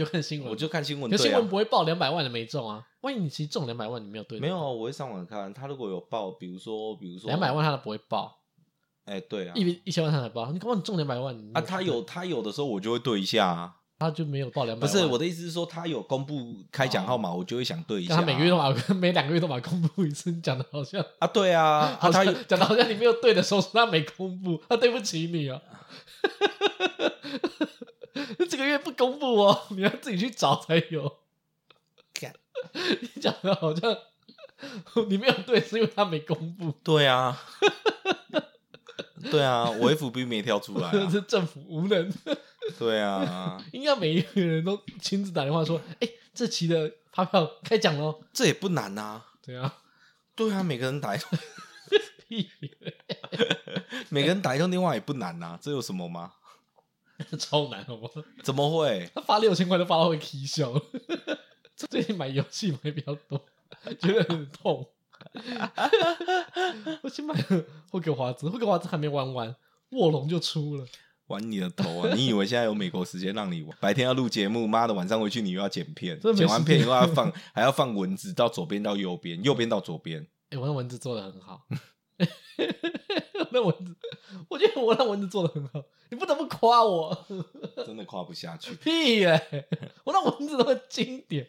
就看新闻，我就看新闻。可新闻不会报两百万的没中啊？万一你其实中两百万，你没有对？没有啊，我会上网看。他如果有报，比如说，比如说两百万，他都不会报。哎，对啊，一一千万他才报。你刚刚你中两百万啊？他有他有的时候我就会对一下啊。他就没有报两百万。不是我的意思是说，他有公布开奖号码，我就会想对一下。他每个月都把 每两个月都把公布一次，你讲的好像啊，对啊，他讲的好像你没有对的时候，他没公布，他对不起你啊。这个月不公布哦，你要自己去找才有。你讲的好像你没有对，是因为他没公布。对啊，对啊，我 FB 没跳出来啊，是政府无能。对啊，应该每一个人都亲自打电话说：“哎，这期的发票开奖喽！”这也不难呐。对啊，对啊，每个人打一通，每个人打一通电话也不难呐，这有什么吗？超难，好不好？怎么会？他发六千块都发到会啼笑。最近买游戏买比较多，觉得很痛。我去买了霍格华兹，霍格华兹还没玩完，卧龙就出了。玩你的头啊！你以为现在有美国时间让你玩？白天要录节目，妈的，晚上回去你又要剪片，剪完片以后要放，还要放文字，到左边到右边，右边到左边。哎、欸，我那文字做的很好。那文字，我觉得我那文字做的很好，你不得不夸我。真的夸不下去。屁耶、欸！我那文字都很经典，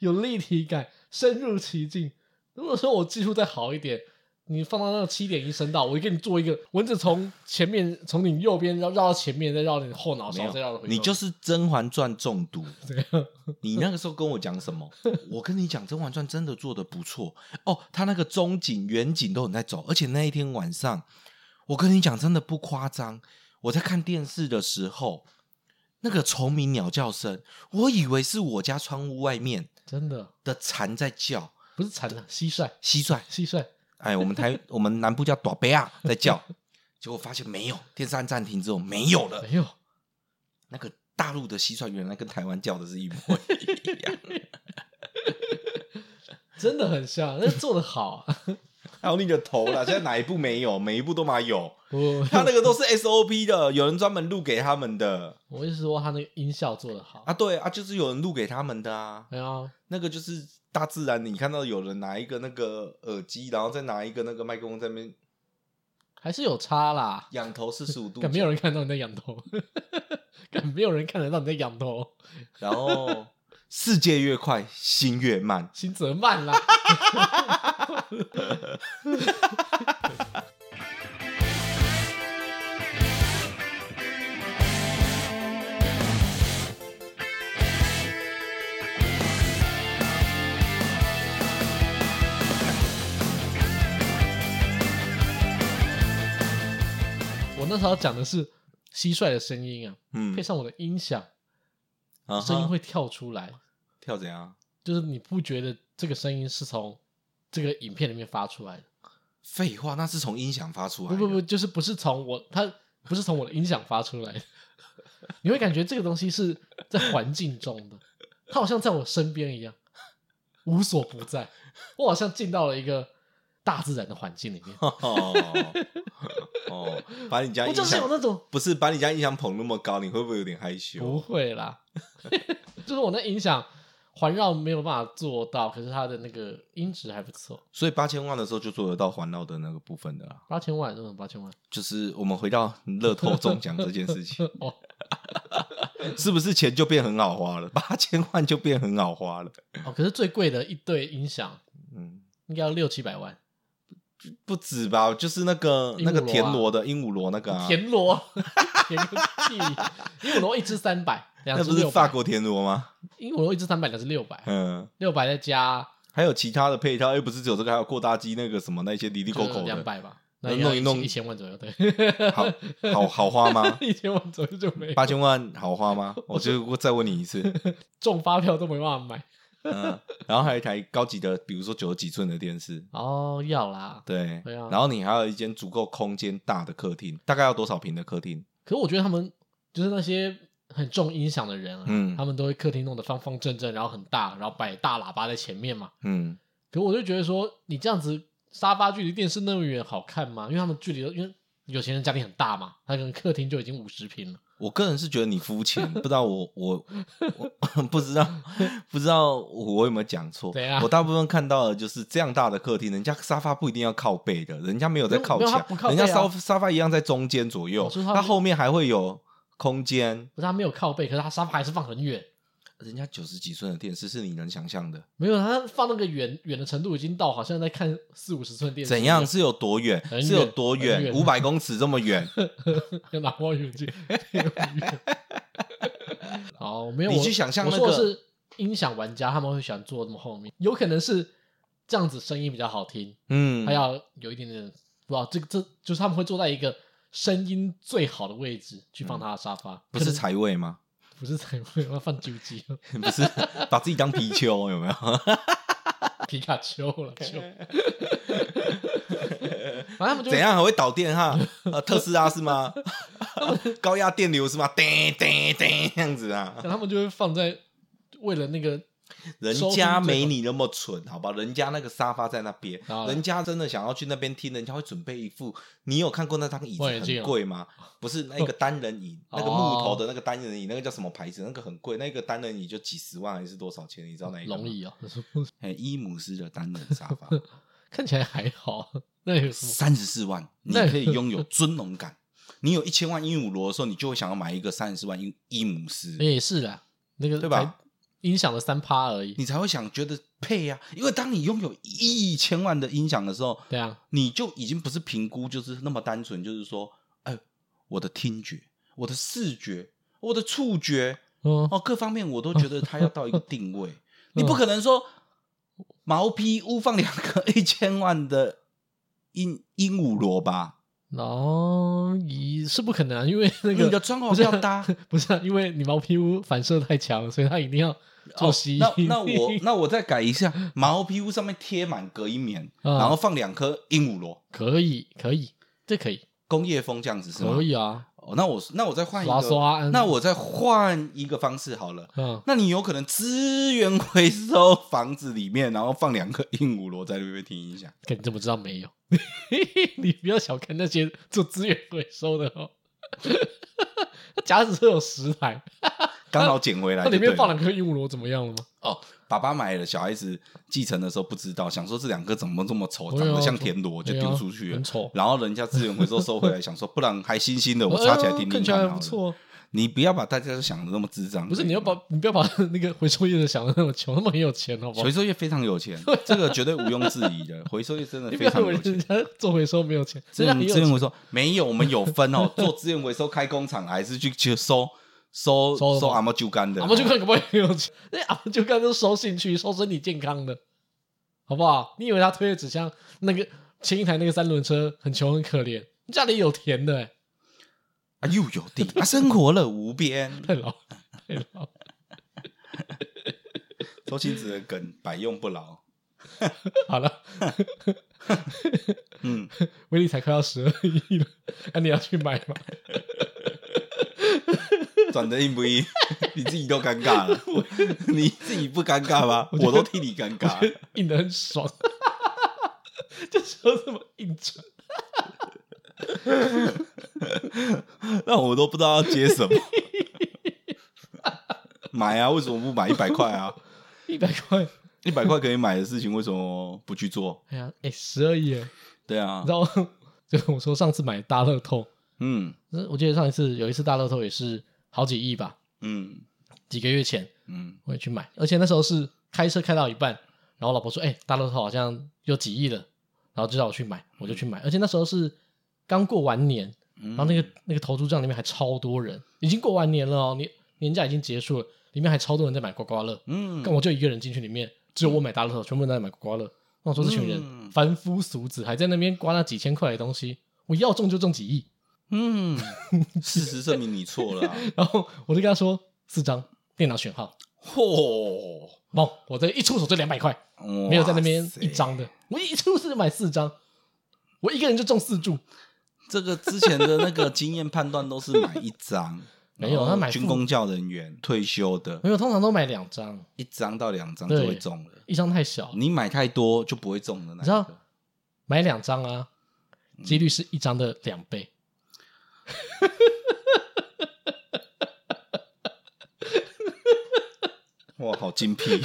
有立体感，深入其境。如果说我技术再好一点。你放到那个七点一声道，我就给你做一个文字从前面从你右边绕绕到前面，再绕你后脑勺，再绕回。你就是《甄嬛传》中毒。你那个时候跟我讲什么？我跟你讲，《甄嬛传》真的做的不错哦。他那个中景、远景都很在走，而且那一天晚上，我跟你讲，真的不夸张。我在看电视的时候，那个虫鸣鸟叫声，我以为是我家窗户外面真的的蝉在叫，不是蝉啊蟋蟀，蟋蟀，蟋蟀。哎，我们台我们南部叫大贝啊，在叫，结果发现没有，电视按暂停之后没有了，没有。那个大陆的蟋蟀原来跟台湾叫的是一模一样，真的很像，那做的好。还有你的头啦，现在哪一部没有？每一部都嘛有。他那个都是 SOP 的，有人专门录给他们的。我意思说，他那个音效做的好啊，对啊，就是有人录给他们的啊。对啊，那个就是。大自然，你看到有人拿一个那个耳机，然后再拿一个那个麦克风在那边，还是有差啦。仰头四十五度，没有人看到你在仰头，没有人看得到你在仰头。然后世界越快，心越慢，心则慢啦。我那时候讲的是蟋蟀的声音啊，嗯，配上我的音响，啊，声音会跳出来，跳怎样？就是你不觉得这个声音是从这个影片里面发出来的？废话，那是从音响发出来的。不不不，就是不是从我，它不是从我的音响发出来的。你会感觉这个东西是在环境中的，它好像在我身边一样，无所不在。我好像进到了一个大自然的环境里面。哦，把你家音响，我就是有那种，不是把你家音响捧那么高，你会不会有点害羞？不会啦，就是我那音响环绕没有办法做到，可是它的那个音质还不错。所以八千万的时候就做得到环绕的那个部分的啦。八千万，这种八千万，就是我们回到乐透中奖这件事情，哦，是不是钱就变很好花了？八千万就变很好花了。哦，可是最贵的一对音响，嗯，应该要六七百万。不止吧，就是那个那个田螺的鹦鹉螺那个啊，田螺，田个屁，鹦鹉螺一只三百，那不是法国田螺吗？鹦鹉螺一只三百，两是六百，嗯，六百再加，还有其他的配套，又不是只有这个，还有扩大机那个什么那些哩哩抠抠的，两百吧，那弄一弄一千万左右，对，好好好花吗？一千万左右就没，八千万好花吗？我就再问你一次，中发票都没办法买。嗯，然后还有一台高级的，比如说九十几寸的电视哦，要啦，对，然后你还有一间足够空间大的客厅，大概要多少平的客厅？可是我觉得他们就是那些很重音响的人啊，嗯，他们都会客厅弄得方方正正，然后很大，然后摆大喇叭在前面嘛，嗯。可我就觉得说，你这样子沙发距离电视那么远，好看吗？因为他们距离，因为有钱人家里很大嘛，他可能客厅就已经五十平了，我个人是觉得你肤浅，不知道我我 我 不知道不知道我有没有讲错？我大部分看到的就是这样大的客厅，人家沙发不一定要靠背的，人家没有在靠墙，人家沙沙发一样在中间左右，它后面还会有空间。不是他没有靠背，可是他沙发还是放很远。人家九十几寸的电视是你能想象的？没有，他放那个远远的程度已经到，好像在看四五十寸电视。怎样？是有多远？远是有多远？五百公尺这么远？要 拿望远镜。好，没有。你去想象那个是音响玩家，他们会喜欢坐这么后面，有可能是这样子声音比较好听。嗯，还要有一点点不知道这个这就是他们会坐在一个声音最好的位置去放他的沙发，嗯、不是财位吗？不是彩绘，我要放酒鸡。不是把自己当皮丘有没有？皮卡丘了，丘。反正他们就怎样还会导电哈？特斯拉是吗？高压电流是吗？叮叮叮这样子啊？他们就会放在为了那个。人家没你那么蠢，好吧？人家那个沙发在那边，人家真的想要去那边听，人家会准备一副。你有看过那张椅子很贵吗？不是那个单人椅，那个木头的那个单人椅，那个叫什么牌子？那个很贵，那个单人椅就几十万还是多少钱？你知道哪一个？龙椅啊，哎，伊姆斯的单人沙发，看起来还好。那有三十四万，你可以拥有尊荣感。你有一千万鹦鹉螺的时候，你就会想要买一个三十四万伊伊姆斯。也是的，那个对吧？音响的三趴而已，你才会想觉得配呀、啊。因为当你拥有一千万的音响的时候，对啊，你就已经不是评估，就是那么单纯，就是说，哎，我的听觉、我的视觉、我的触觉，嗯、哦，各方面我都觉得它要到一个定位。嗯、你不可能说毛坯屋放两个一千万的鹦 鹦鹉螺吧？哦，你是不可能、啊，因为那个你的装潢比较大，不是、啊，因为你毛坯屋反射太强，所以它一定要做吸音、哦。那那我那我再改一下，毛坯屋上面贴满隔音棉，嗯、然后放两颗鹦鹉螺，可以，可以，这可以，工业风这样子是吗？可以啊。哦，那我那我再换一个，刷刷那我再换一个方式好了。嗯，那你有可能资源回收房子里面，然后放两个鹦鹉螺在那边听音响。你怎么知道没有？你不要小看那些做资源回收的哦。假使是有十台，刚好捡回来，那里面放两颗鹦鹉螺怎么样了吗？哦。爸爸买了，小孩子继承的时候不知道，想说这两个怎么这么丑，长得像田螺，就丢出去了。然后人家资源回收收回来，想说不然还新鲜的，我插起来听听看。不错。你不要把大家都想的那么智障。不是，你要把你不要把那个回收业的想的那么穷，那么很有钱，好不好？回收业非常有钱，这个绝对毋庸置疑的。回收业真的非常有钱。人家做回收没有钱，资源资源回收没有，我们有分哦。做资源回收开工厂还是去去收。收收阿猫酒干的，阿猫酒干可不可以很有钱？那阿猫酒干都收兴趣、收身体健康的，好不好？你以为他推的纸箱那个前一台那个三轮车很穷很可怜？家里有田的、欸，啊又有地，啊生活了无边，太 老太老。周星驰的梗百用不牢。好了，嗯，威力才快要十二亿了，那、啊、你要去买吗？转的硬不硬？你自己都尴尬了，你自己不尴尬吗？我，我都替你尴尬，硬的很爽，这时候这么硬转，那我都不知道要接什么。买啊？为什么不买一百块啊？一百块，一百块可以买的事情，为什么不去做？哎呀，哎，十二亿，对啊。然后 就我说上次买大乐透，嗯，我记得上一次有一次大乐透也是。好几亿吧，嗯，几个月前，嗯，我也去买，而且那时候是开车开到一半，然后老婆说：“哎、欸，大乐透好像有几亿了。”然后就叫我去买，我就去买，而且那时候是刚过完年，然后那个那个投注站里面还超多人，已经过完年了哦，年年假已经结束了，里面还超多人在买刮刮乐，嗯，跟我就一个人进去里面，只有我买大乐透，全部人都在买刮刮乐。那我说这群人凡夫俗子还在那边刮那几千块的东西，我要中就中几亿。嗯，事实证明你错了、啊。然后我就跟他说四张电脑选号，嚯，bon, 我这一出手就两百块，没有在那边一张的，我一出手就买四张，我一个人就中四注。这个之前的那个经验判断都是买一张，没有他买军工教人员退休的，没有，通常都买两张，一张到两张就会中了，一张太小，你买太多就不会中了。你知道，买两张啊，几率是一张的两倍。哇好精辟。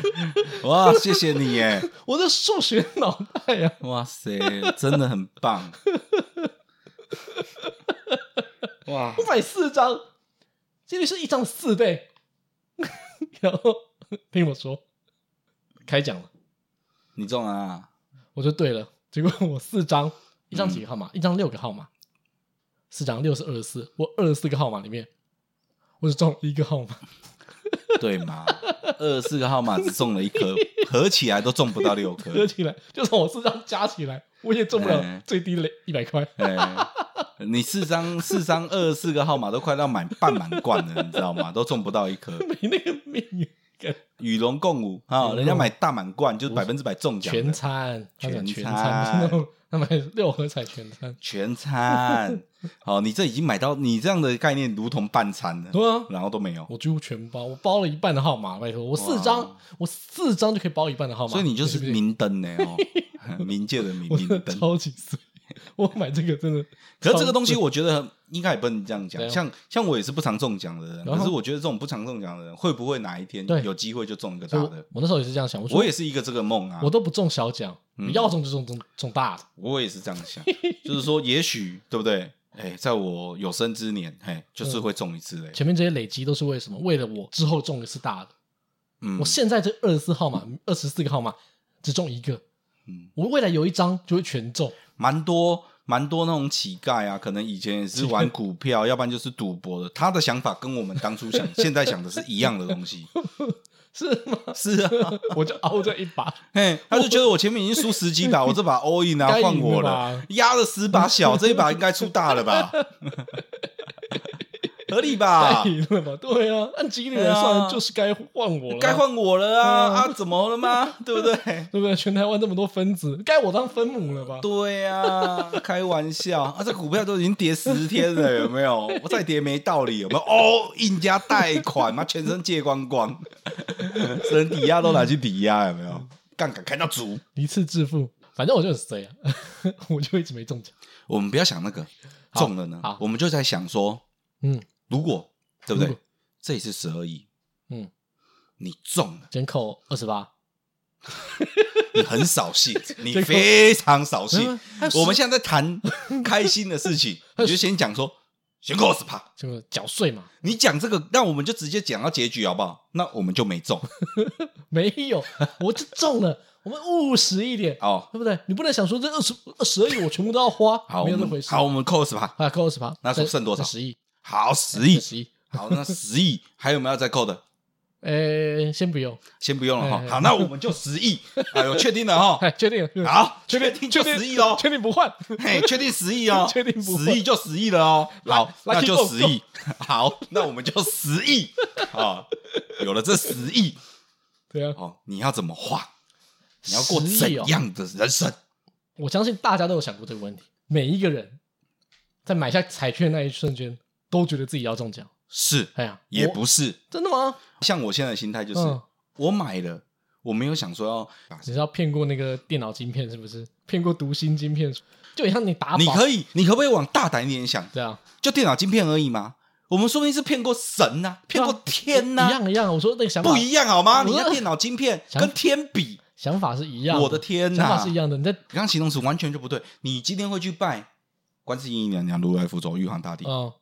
哇谢谢你耶。我的数学脑袋呀哇塞真的很棒。哇。我买四张这个是一张四倍。然后听我说开奖了。你中啊。我就对了结果我四张一张几个号码一张六个号码。四张六是二十四。我二十四个号码里面，我只中一个号码。对吗？二十四个号码只中了一颗，合起来都中不到六颗。合起来，就算我四张加起来，我也中不了最低的一百块。你四张四张二十四个号码都快到满半满贯了，你知道吗？都中不到一颗，没那个命。与龙共舞啊！人家买大满贯就是百分之百中奖，全餐全餐，他买六合彩全餐，全餐。好，你这已经买到你这样的概念，如同半餐了。对啊，然后都没有，我几乎全包，我包了一半的号码，拜托，我四张，我四张就可以包一半的号码，所以你就是明灯呢哦，冥界的明明灯，超级碎。我买这个真的，可是这个东西我觉得应该也不能这样讲。像像我也是不常中奖的人，可是我觉得这种不常中奖的人，会不会哪一天有机会就中一个大的？我那时候也是这样想，我也是一个这个梦啊。我都不中小奖，要中就中中中大的。我也是这样想，就是说也许对不对？哎，在我有生之年，哎，就是会中一次嘞。前面这些累积都是为什么？为了我之后中一次大的。嗯，我现在这二十四号码，二十四个号码只中一个。嗯，我未来有一张就会全中，蛮多。蛮多那种乞丐啊，可能以前也是玩股票，要不然就是赌博的。他的想法跟我们当初想、现在想的是一样的东西，是吗？是啊，我就凹这一把，嘿，他就觉得我前面已经输十几把，我这把 all in 啊，换我了，压了十把小，这一把应该出大了吧？合理吧？对啊，按几率来算，就是该换我了，该换我了啊！啊，怎么了吗？对不对？对不对？全台湾这么多分子，该我当分母了吧？对啊，开玩笑 啊！这股票都已经跌十天了，有没有？我再跌没道理，有没有？哦，印加贷款嘛，全身借光光，身抵押都拿去抵押，有没有？杠杆开到足，一次致富。反正我就是这样，我就一直没中奖。我们不要想那个中了呢，我们就在想说，嗯。如果对不对？果这一次十二亿，嗯，你中了，先扣二十八，你很扫兴，你非常扫兴。我们现在在谈开心的事情，你就先讲说，先扣二十八，这个缴税嘛。你讲这个，那我们就直接讲到结局好不好？那我们就没中，没有，我就中了。我们务实一点哦，对不对？你不能想说这二十二十二亿我全部都要花，好，没有这回事。好，我们扣二十八，啊，扣二十八，那剩多少？十亿。好，十亿，十亿，好，那十亿 还有没有要再扣的？呃，先不用，先不用了哈。好，那我们就十亿，哎呦，确定了哈，确定，好，确定就十亿哦，确定不换，嘿，确定十亿哦，确定不，十亿就十亿了哦。好，那就十亿，好，那我们就十亿。啊，有了这十亿，对啊，哦，你要怎么花？你要过怎样的人生？我相信大家都有想过这个问题，每一个人。在买下彩券的那一瞬间，都觉得自己要中奖。是，哎呀，也不是真的吗？像我现在的心态就是，我买了，我没有想说要，只是要骗过那个电脑晶片，是不是？骗过读心晶片，就像你打，你可以，你可不可以往大胆一点想？这样，就电脑晶片而已吗？我们说不定是骗过神呐，骗过天呐，一样一样。我说那个想法不一样好吗？你的电脑晶片跟天比，想法是一样。我的天呐，想法是一样的。你在刚形容词完全就不对。你今天会去拜？观世音娘娘、如来佛祖、玉皇大帝，哦，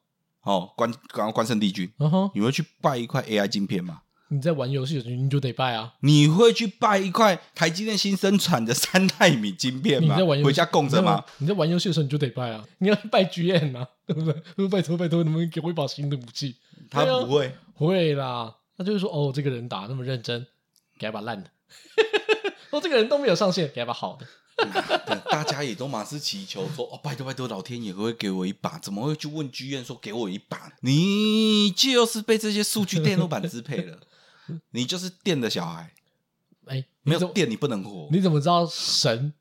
哦，关然后关圣帝君，嗯哼，你会去拜一块 AI 晶片吗？你在玩游戏的时候，你就得拜啊。你会去拜一块台积电新生产的三纳米晶片吗？你在玩游戏回家供着吗？你在玩游戏的时候，你就得拜啊。你要拜 GM 啊，对不对？拜托拜托，能不能给我一把新的武器？他不会，会啦。他就是说，哦，这个人打那么认真，给他把烂的。哦，这个人都没有上线，给他把好的。大家也都马是祈求说：“哦，拜托拜托，老天爷会给我一把？怎么会去问剧院说给我一把？你就是被这些数据电路板支配了，你就是电的小孩。哎，没有电你不能活。你怎么知道神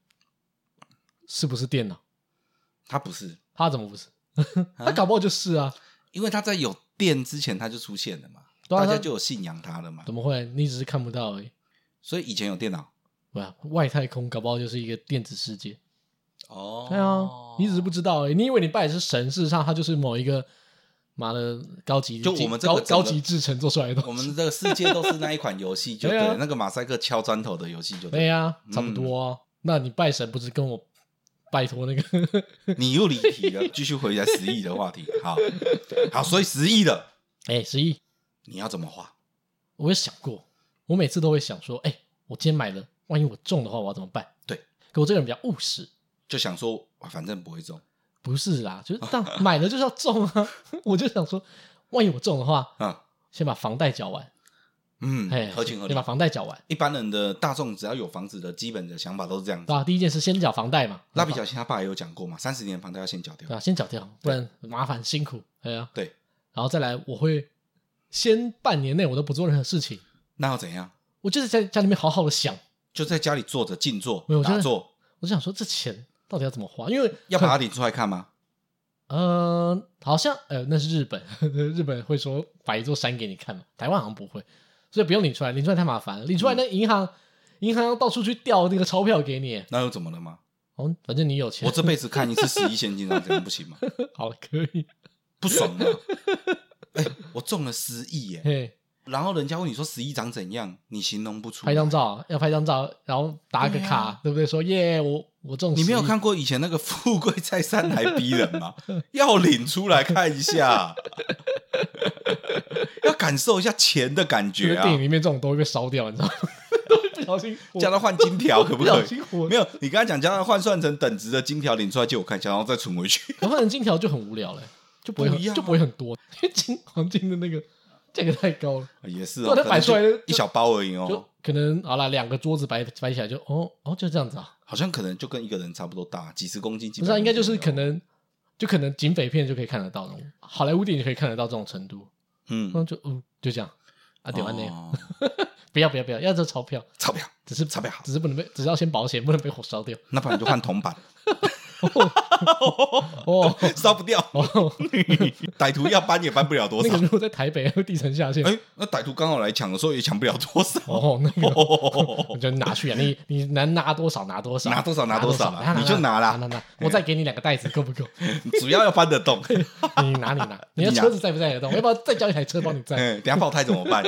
是不是电呢？他不是，他怎么不是？他搞不好就是啊，因为他在有电之前他就出现了嘛，大家就有信仰他了嘛。怎么会？你只是看不到而已。所以以前有电脑。”外太空搞不好就是一个电子世界哦。对啊，你只是不知道。你以为你拜的是神，事实上它就是某一个妈的高级，就我们这个高高级制成做出来的，我们这个世界都是那一款游戏，就对，那个马赛克敲砖头的游戏就对。对呀、啊，差不多、啊。那你拜神不是跟我拜托那个？你又离题了，继续回来十亿的话题。好，好，所以十亿的，哎、欸，十亿，你要怎么花？我有想过，我每次都会想说，哎、欸，我今天买了，万一我中的话，我要怎么办？对，可我这个人比较务实，就想说，反正不会中。不是啦，就是 当买了就是要中啊！我就想说，万一我中的话，嗯，先把房贷缴完。嗯，哎，合情合理。先把房贷缴完。一般人的大众只要有房子的基本的想法都是这样子。对啊，第一件事先缴房贷嘛。蜡笔小新他爸也有讲过嘛，三十年房贷要先缴掉。对啊，先缴掉，不然麻烦辛苦。对啊，对。然后再来，我会先半年内我都不做任何事情。那要怎样？我就是在家里面好好的想，就在家里坐着静坐，没有打坐。我就想说，这钱到底要怎么花？因为要把它领出来看吗？呃，好像呃，那是日本，日本会说摆一座山给你看嘛，台湾好像不会，所以不用领出来，领出来太麻烦了，领出来那银行、嗯、银行要到处去调那个钞票给你，那又怎么了吗？哦，反正你有钱，我这辈子看一次十亿现金，这样不行吗？好，可以，不爽吗？我中了十亿耶！嘿然后人家问你说十一长怎样，你形容不出。拍张照，要拍张照，然后打个卡，对，啊、对不对？说耶，我我中。你没有看过以前那个富贵在山还逼人吗？要领出来看一下，要感受一下钱的感觉啊！电影里面这种都会被烧掉，你知道吗？不小心叫他换金条，可不可以？没有，你刚才讲叫他换算成等值的金条领出来借我看一下，然后再存回去。换成金条就很无聊了，就不会不就不会很多，因为金黄金的那个。价格太高了，也是哦。它摆出来一小包而已哦，就可能好了，两个桌子摆摆起来就哦哦，就这样子啊。好像可能就跟一个人差不多大，几十公斤。不是，应该就是可能，就可能警匪片就可以看得到那种，好莱坞电影就可以看得到这种程度。嗯，就嗯就这样啊，点完那样。不要不要不要，要这钞票，钞票只是钞票，只是不能被，只要先保险，不能被火烧掉。那不然就换铜板。哦，烧不掉。歹徒要搬也搬不了多少。那个如果在台北，地层下陷。哎，那歹徒刚好来抢的时候也抢不了多少。哦，那个你就拿去啊，你你能拿多少拿多少，拿多少拿多少，你就拿啦。拿拿，我再给你两个袋子，够不够？主要要搬得动。你拿你拿，你的车子载不载得动？要不要再叫一台车帮你载？等下爆胎怎么办？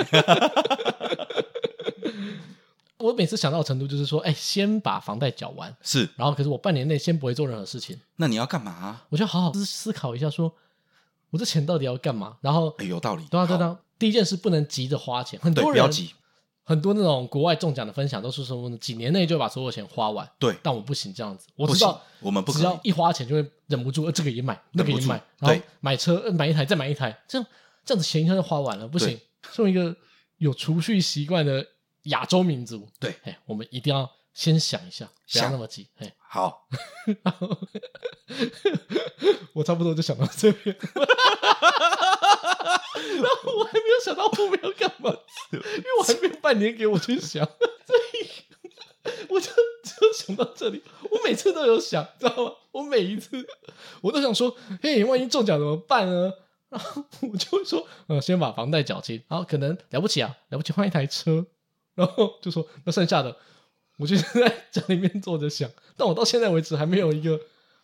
我每次想到的程度就是说，哎，先把房贷缴完，是，然后可是我半年内先不会做任何事情。那你要干嘛啊？我就好好思思考一下，说我这钱到底要干嘛？然后，哎，有道理。对啊，对啊。第一件事不能急着花钱，很多人不要急。很多那种国外中奖的分享都是说，几年内就把所有钱花完。对，但我不行这样子。我知道我们不只要一花钱就会忍不住，这个也买，那个也买，然后买车买一台再买一台，这样这样子钱一下就花完了，不行。作为一个有储蓄习惯的。亚洲民族，对，哎，我们一定要先想一下，不要那么急。哎，好，我差不多就想到这边，然后我还没有想到后面要干嘛，因为我还没有半年给我去想，所以我就只有想到这里。我每次都有想，知道吗？我每一次我都想说，嘿，万一中奖怎么办呢？然后我就会说，呃，先把房贷缴清，然后可能了不起啊，了不起换一台车。然后就说：“那剩下的，我就在家里面坐着想。但我到现在为止还没有一个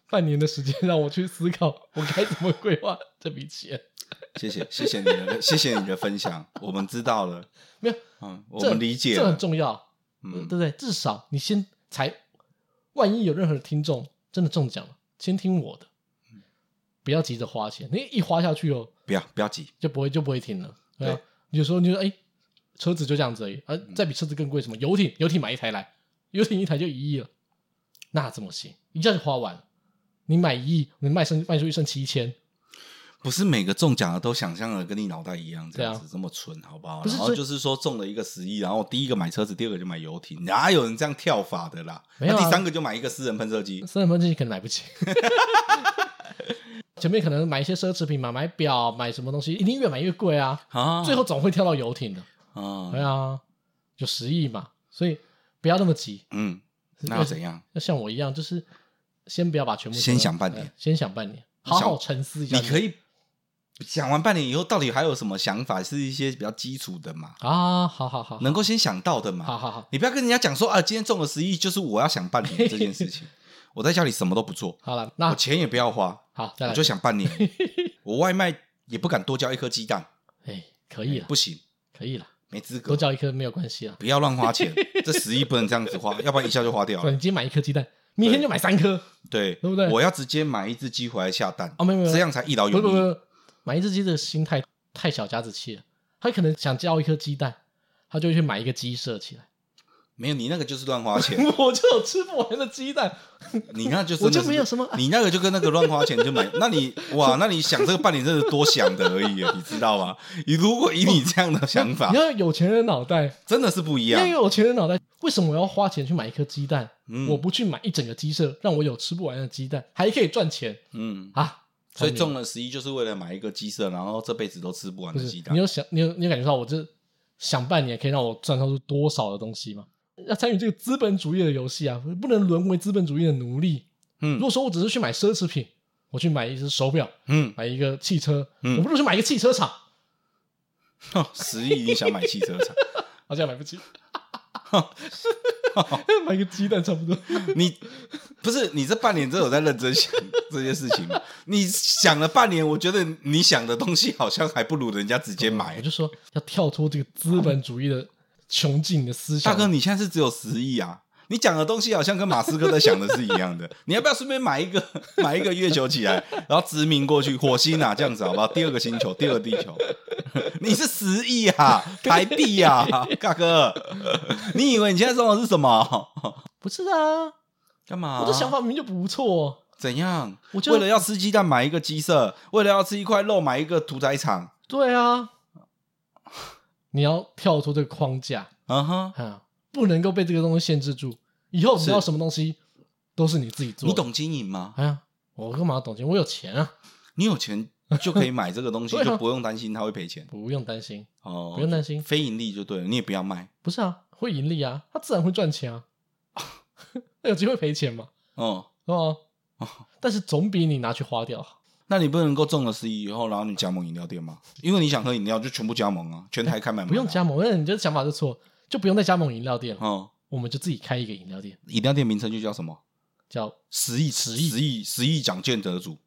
半年的时间让我去思考我该怎么规划这笔钱。”谢谢，谢谢你的，谢谢你的分享，我们知道了。没有，嗯，我们理解了，这很重要，嗯，对不对？至少你先才，万一有任何的听众真的中奖了，先听我的，不要急着花钱，你一花下去哦，不要不要急，就不会就不会停了。对，你就说你说哎。车子就这样子而已，而再比车子更贵，什么游艇？游艇买一台来，游艇一台就一亿了，那怎么行？一下就花完了。你买一亿，你卖剩卖出去剩七千，不是每个中奖的都想象的跟你脑袋一样这样子、啊、这么蠢，好不好？然后就是说中了一个十亿，然后第一个买车子，第二个就买游艇，哪有人这样跳法的啦？没有、啊，第三个就买一个私人喷射机，私人喷射机可能买不起。前面可能买一些奢侈品嘛，买表，买什么东西，一定越买越贵啊，啊最后总会跳到游艇的。啊，对啊，就十亿嘛，所以不要那么急。嗯，那要怎样？要像我一样，就是先不要把全部先想半年，先想半年，好好沉思一下。你可以想完半年以后，到底还有什么想法？是一些比较基础的嘛？啊，好好好，能够先想到的嘛？好好好，你不要跟人家讲说啊，今天中了十亿，就是我要想半年这件事情。我在家里什么都不做，好了，那我钱也不要花，好，我就想半年，我外卖。也不敢多交一颗鸡蛋。哎，可以了，不行，可以了，没资格。多交一颗没有关系啊，不要乱花钱，这十亿不能这样子花，要不然一下就花掉了。你今天买一颗鸡蛋，明天就买三颗，对，对不对？我要直接买一只鸡回来下蛋。哦，没有没有，这样才一劳永逸。不不不，买一只鸡的心态太小家子气了。他可能想交一颗鸡蛋，他就去买一个鸡舍起来。没有，你那个就是乱花钱。我就有吃不完的鸡蛋，你那就是我就没有什么。你那个就跟那个乱花钱就买，那你哇，那你想这个半年真是多想的而已，你知道吗？你如果以你这样的想法，你要有钱人脑袋真的是不一样。因为有钱人脑袋，为什么我要花钱去买一颗鸡蛋？嗯，我不去买一整个鸡舍，让我有吃不完的鸡蛋，还可以赚钱。嗯啊，所以中了十一就是为了买一个鸡舍，然后这辈子都吃不完的鸡蛋。你有想，你有你有感觉到我这想半年可以让我赚到出多少的东西吗？要参与这个资本主义的游戏啊，不能沦为资本主义的奴隶。嗯，如果说我只是去买奢侈品，我去买一只手表，嗯，买一个汽车，嗯，我不如去买一个汽车厂。十亿你想买汽车厂，好像买不起。买个鸡蛋差不多。你不是你这半年真有在认真想这件事情吗？你想了半年，我觉得你想的东西好像还不如人家直接买。我就说要跳脱这个资本主义的。穷尽的思想，大哥，你现在是只有十亿啊？你讲的东西好像跟马斯克在想的是一样的。你要不要顺便买一个 买一个月球起来，然后殖民过去火星啊？这样子好不好？第二个星球，第二个地球。你是十亿啊，台币啊，大哥，你以为你现在说的是什么？不是啊，干嘛？我的想法明明就不错。怎样？我就为了要吃鸡蛋买一个鸡舍，为了要吃一块肉买一个屠宰场。对啊。你要跳出这个框架，啊哈、uh，huh. 不能够被这个东西限制住。以后你要什么东西都是你自己做。你懂经营吗？哎呀，我干嘛要懂经营？我有钱啊！你有钱就可以买这个东西，就不用担心它会赔钱。不用担心哦，不用担心，非盈利就对了。你也不要卖。不是啊，会盈利啊，它自然会赚钱啊。有机会赔钱嘛？哦哦，但是总比你拿去花掉好。那你不能够中了十亿以后，然后你加盟饮料店吗？因为你想喝饮料，就全部加盟啊，全台开满。不用加盟，那你这想法就错，就不用再加盟饮料店了。哦，我们就自己开一个饮料店。饮料店名称就叫什么？叫十亿十亿十亿十亿奖券得主，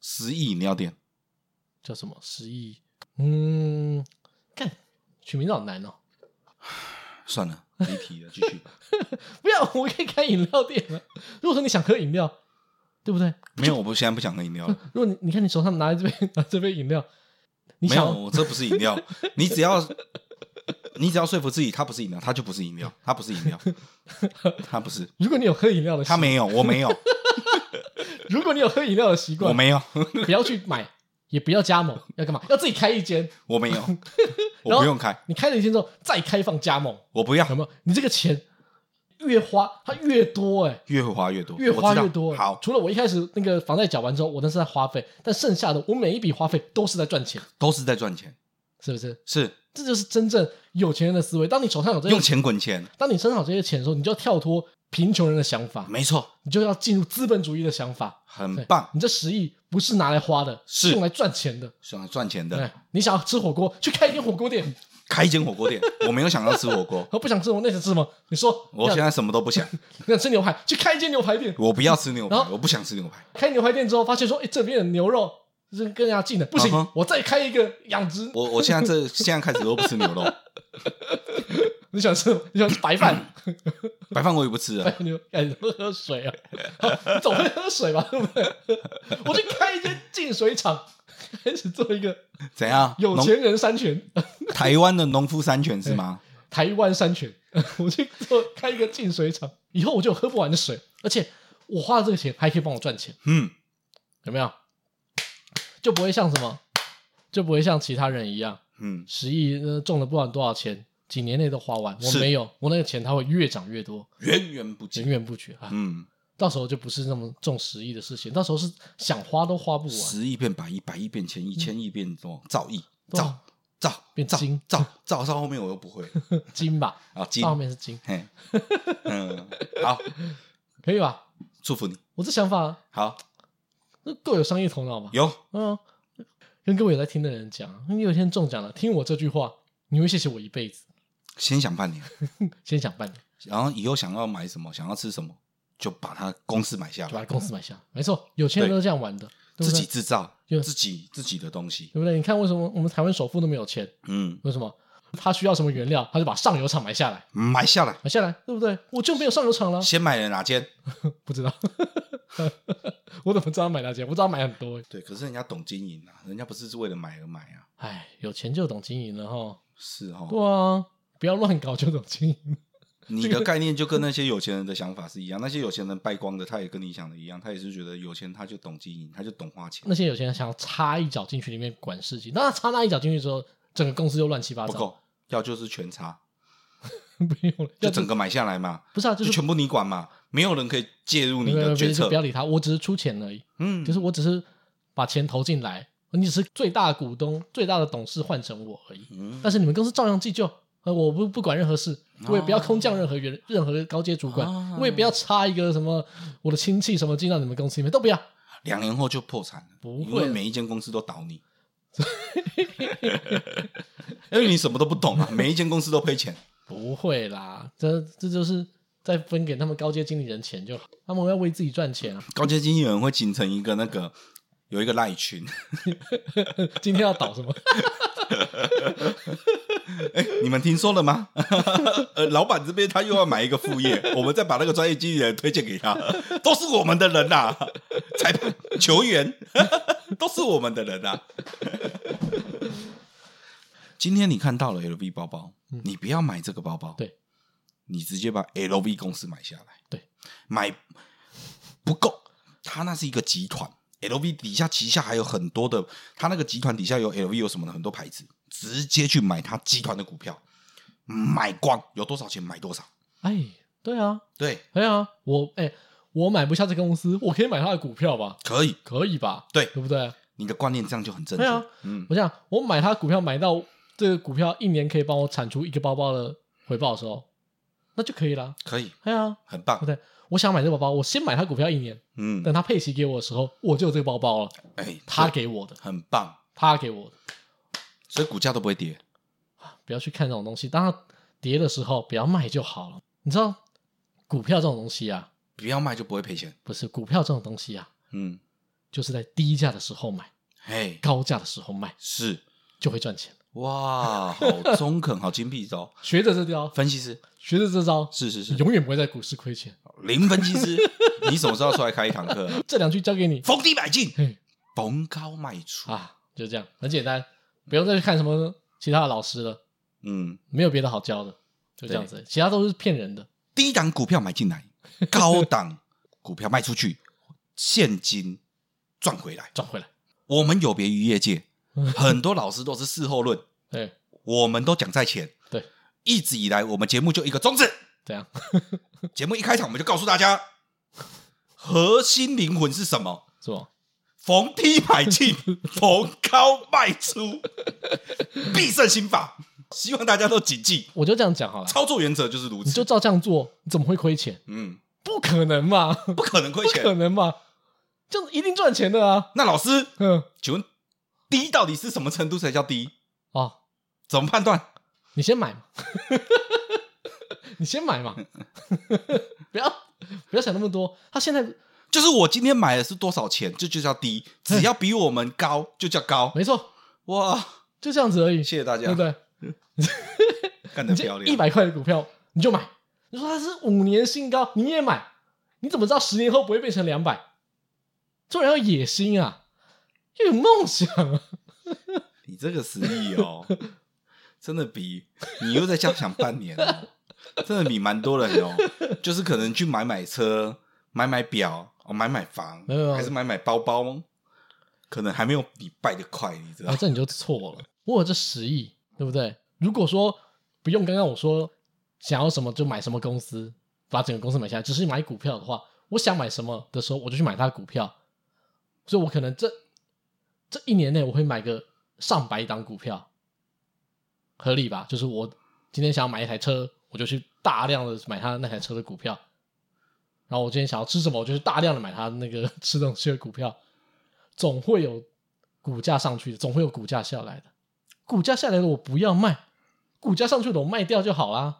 十亿饮料店叫什么？十亿？嗯，看，取名字好难哦。算了，离题了，继续吧。不要，我可以开饮料店了。如果说你想喝饮料。对不对？没有，我不现在不想喝饮料了。如果你你看你手上拿这杯拿这杯饮料，你没有，这不是饮料。你只要你只要说服自己，它不是饮料，它就不是饮料，它不是饮料，它不是。如果你有喝饮料的习惯，他没有，我没有。如果你有喝饮料的习惯，我没有。不要去买，也不要加盟，要干嘛？要自己开一间。我没有，我不用开。你开了一间之后，再开放加盟，我不要。有没有？你这个钱。越花它越多哎、欸，越花越多，越花越多。好，除了我一开始那个房贷缴完之后，我那是在花费，但剩下的我每一笔花费都是在赚钱，都是在赚钱，是不是？是，这就是真正有钱人的思维。当你手上有这些用钱滚钱，当你身上有这些钱的时候，你就要跳脱贫穷人的想法，没错，你就要进入资本主义的想法，很棒。你这十亿不是拿来花的，是。用来赚钱的，是用来赚钱的。你想要吃火锅，去开一间火锅店。开一间火锅店，我没有想要吃火锅，我不想吃，我那想吃什么？你说，我现在什么都不想。你想吃牛排，去开一间牛排店。我不要吃牛排，我不想吃牛排。开牛排店之后，发现说，哎，这边的牛肉是更加近的，不行，我再开一个养殖。我我现在这现在开始都不吃牛肉。你想吃？你想吃白饭？白饭我也不吃啊。牛，哎，喝喝水啊，你总会喝水吧？对不对？我去开一间净水厂。开始做一个怎样有钱人山泉？台湾的农夫山泉是吗？台湾山泉，我去做开一个净水厂，以后我就有喝不完的水，而且我花了这个钱还可以帮我赚钱。嗯，有没有？就不会像什么，就不会像其他人一样，嗯，十亿呃中了不管多少钱，几年内都花完。我没有，我那个钱它会越涨越多，源源不绝，源源不绝啊。嗯。到时候就不是那么重十亿的事情，到时候是想花都花不完。十亿变百亿，百亿变千亿，千亿变什么？兆亿，兆兆变金，兆兆到后面我又不会 金吧？啊，金到后面是金。嘿，嗯，好，可以吧？祝福你。我这想法好，那够有商业头脑吧？有，嗯，跟各位有在听的人讲，你有一天中奖了，听我这句话，你会谢谢我一辈子。先想半年，先想半年，然后以后想要买什么，想要吃什么。就把他公司买下，就把他公司买下，没错，有钱人都是这样玩的。自己制造，就自己自己的东西，对不对？你看为什么我们台湾首富那么有钱？嗯，为什么？他需要什么原料，他就把上游厂买下来，买下来，买下来，对不对？我就没有上游厂了。先买了哪间？不知道，我怎么知道买哪间？我知道买很多。对，可是人家懂经营啊，人家不是为了买而买啊。哎，有钱就懂经营了哈。是哈。对啊，不要乱搞就懂经营。你的概念就跟那些有钱人的想法是一样，那些有钱人败光的，他也跟你想的一样，他也是觉得有钱他就懂经营，他就懂花钱。那些有钱人想要插一脚进去里面管事情，那他插那一脚进去之后，整个公司就乱七八糟。不够，要就是全插，不用了，就整个买下来嘛。不是啊，就是就全部你管嘛，没有人可以介入你的决策。不要理他，我只是出钱而已。嗯，就是我只是把钱投进来，你只是最大股东、最大的董事换成我而已。嗯，但是你们公司照样计就。呃，我不不管任何事，我也不要空降任何员、任何高阶主管，我也不要插一个什么我的亲戚什么进到你们公司里面，都不要。两年后就破产了，不会，因为每一间公司都倒你，因为你什么都不懂啊，每一间公司都赔钱。不会啦，这这就是再分给他们高阶经理人钱就好，他们要为自己赚钱啊。高阶经理人会形成一个那个有一个赖群，今天要倒什么？哎、欸，你们听说了吗？呃，老板这边他又要买一个副业，我们再把那个专业经理人推荐给他，都是我们的人呐、啊，裁判、球员 都是我们的人啊。今天你看到了 LV 包包，你不要买这个包包，对，你直接把 LV 公司买下来，对，买不够，他那是一个集团，LV 底下旗下还有很多的，他那个集团底下有 LV 有什么的很多牌子。直接去买他集团的股票，买光，有多少钱买多少。哎，对啊，对，对啊，我哎，我买不下这个公司，我可以买他的股票吧？可以，可以吧？对，对不对？你的观念这样就很正确。对啊，嗯，我想我买他股票，买到这个股票一年可以帮我产出一个包包的回报的时候，那就可以了。可以，哎呀，很棒。对，我想买这个包包，我先买他股票一年，嗯，等他配息给我的时候，我就有这个包包了。哎，他给我的，很棒，他给我的。所以股价都不会跌，不要去看这种东西。当它跌的时候，不要卖就好了。你知道，股票这种东西啊，不要卖就不会赔钱。不是股票这种东西啊，嗯，就是在低价的时候买，嘿，高价的时候卖，是就会赚钱。哇，好中肯，好精辟招。学着这招，分析师学着这招，是是是，永远不会在股市亏钱。零分析师，你什么时候出来开一堂课？这两句交给你，逢低买进，逢高卖出啊，就这样，很简单。不用再去看什么其他的老师了，嗯，没有别的好教的，就这样子，其他都是骗人的。低档股票买进来，高档股票卖出去，现金赚回来，赚回来。我们有别于业界，很多老师都是事后论，对，我们都讲在前，对，一直以来我们节目就一个宗旨，这样，节目一开场我们就告诉大家，核心灵魂是什么？是吧？逢低买进，逢高卖出，必胜心法，希望大家都谨记。我就这样讲好了，操作原则就是如此，你就照这样做，你怎么会亏钱？嗯，不可能嘛，不可能亏钱，不可能嘛，这样一定赚钱的啊。那老师，嗯，请问低到底是什么程度才叫低？哦，怎么判断？你先买嘛，你先买嘛，不要不要想那么多。他现在。就是我今天买的是多少钱，这就，叫低。只要比我们高，就叫高。没错，哇，就这样子而已。谢谢大家，对不对？干得漂亮！一百块的股票你就买，你说它是五年新高，你也买，你怎么知道十年后不会变成两百？做人要野心啊，要有梦想啊！你这个实力哦，真的比你又在这样想半年，哦真的比蛮多人哦，就是可能去买买车。买买表哦，买买房，没有，还是买买包包，可能还没有你败的快，你知道？啊，这你就错了。我有这十亿，对不对？如果说不用刚刚我说想要什么就买什么公司，把整个公司买下来，只是买股票的话，我想买什么的时候我就去买它的股票。所以我可能这这一年内我会买个上百档股票，合理吧？就是我今天想要买一台车，我就去大量的买它那台车的股票。然后我今天想要吃什么，我就大量的买它那个 吃东西的股票，总会有股价上去的，总会有股价下来的。股价下来的我不要卖，股价上去的我卖掉就好啦。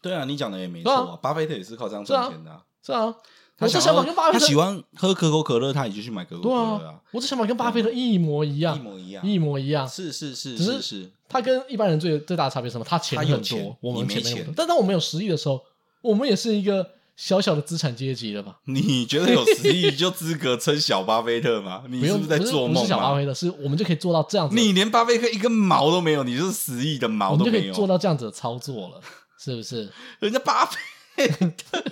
对啊，你讲的也没错啊，巴菲特也是靠这样赚钱的啊。是啊，他我这想法跟巴菲特他喜欢喝可口可乐，他也就去买可口可乐对啊。我这想法跟巴菲特一模一样，一模一样，一模一样。是是是，只是是他跟一般人最最大的差别是什么？他钱很多，我们钱没有。但当我们有实力的时候，我们也是一个小小的资产阶级了吧？你觉得有十亿就资格称小巴菲特吗？你是不是在做梦？不是小巴菲特，是我们就可以做到这样子。你连巴菲特一根毛都没有，你就是十亿的毛都没有，就可以做到这样子的操作了，是不是？人家巴菲特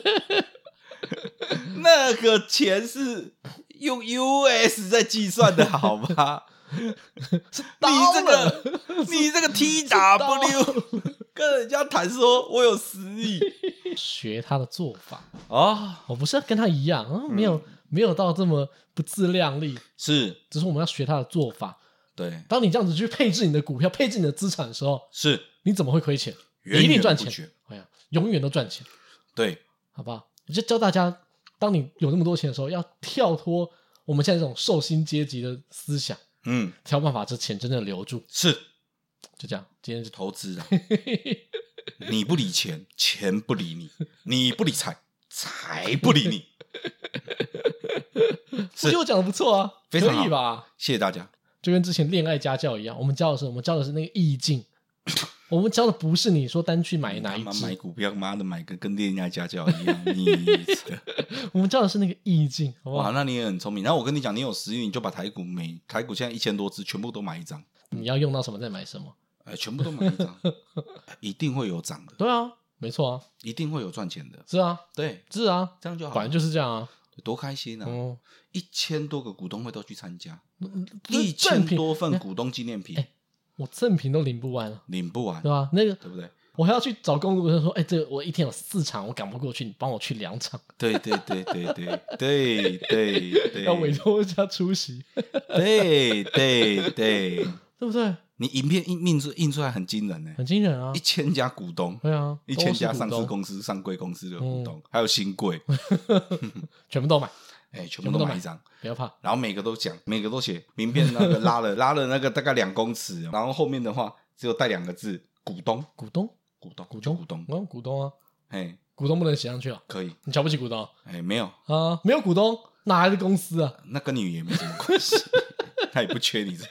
那个钱是用 US 在计算的，好吧？你这个，你这个 TW 跟人家谈说，我有实力，学他的做法啊！哦、我不是要跟他一样，啊、没有没有到这么不自量力，是，只是我们要学他的做法。对，当你这样子去配置你的股票、配置你的资产的时候，是，你怎么会亏钱？一定赚钱，哎呀，永远都赚钱。对，好不好？我就教大家，当你有那么多钱的时候，要跳脱我们现在这种受薪阶级的思想。嗯，挑办法这钱真正留住，是就这样。今天是投资啊，你不理钱，钱不理你；你不理财，财不理你。我觉得我讲的不错啊，非常好，可以吧？谢谢大家。就跟之前恋爱家教一样，我们教的是我们教的是那个意境，我们教的不是你说单去买哪一只买股票，妈的买个跟恋爱家教一样。你 我们教的是那个意境，好不好？哇，那你也很聪明。然后我跟你讲，你有实力，你就把台股每台股现在一千多只，全部都买一张。你要用到什么再买什么？哎，全部都买一张，一定会有涨的。对啊，没错啊，一定会有赚钱的。是啊，对，是啊，这样就好。反正就是这样啊，多开心啊！一千多个股东会都去参加，一一千多份股东纪念品，我赠品都领不完了，领不完，对吧？那个对不对？我还要去找工作人员说：“哎，这个我一天有四场，我赶不过去，你帮我去两场。”对对对对对对对对，要委托一下出席。对对对，对不对？你影片印印出印出来很惊人呢，很惊人啊！一千家股东，对啊，一千家上市公司、上柜公司的股东，还有新柜，全部都买。哎，全部都买一张，不要怕。然后每个都讲，每个都写名片，那个 拉了拉了那个大概两公尺，然后后面的话只有带两个字：股东，股东。股东，股东，股东，嗯，股东啊，哎，股东不能写上去啊？可以，你瞧不起股东？哎，没有。啊，没有股东，哪来的公司啊？那跟你也没什么关系，他也不缺你这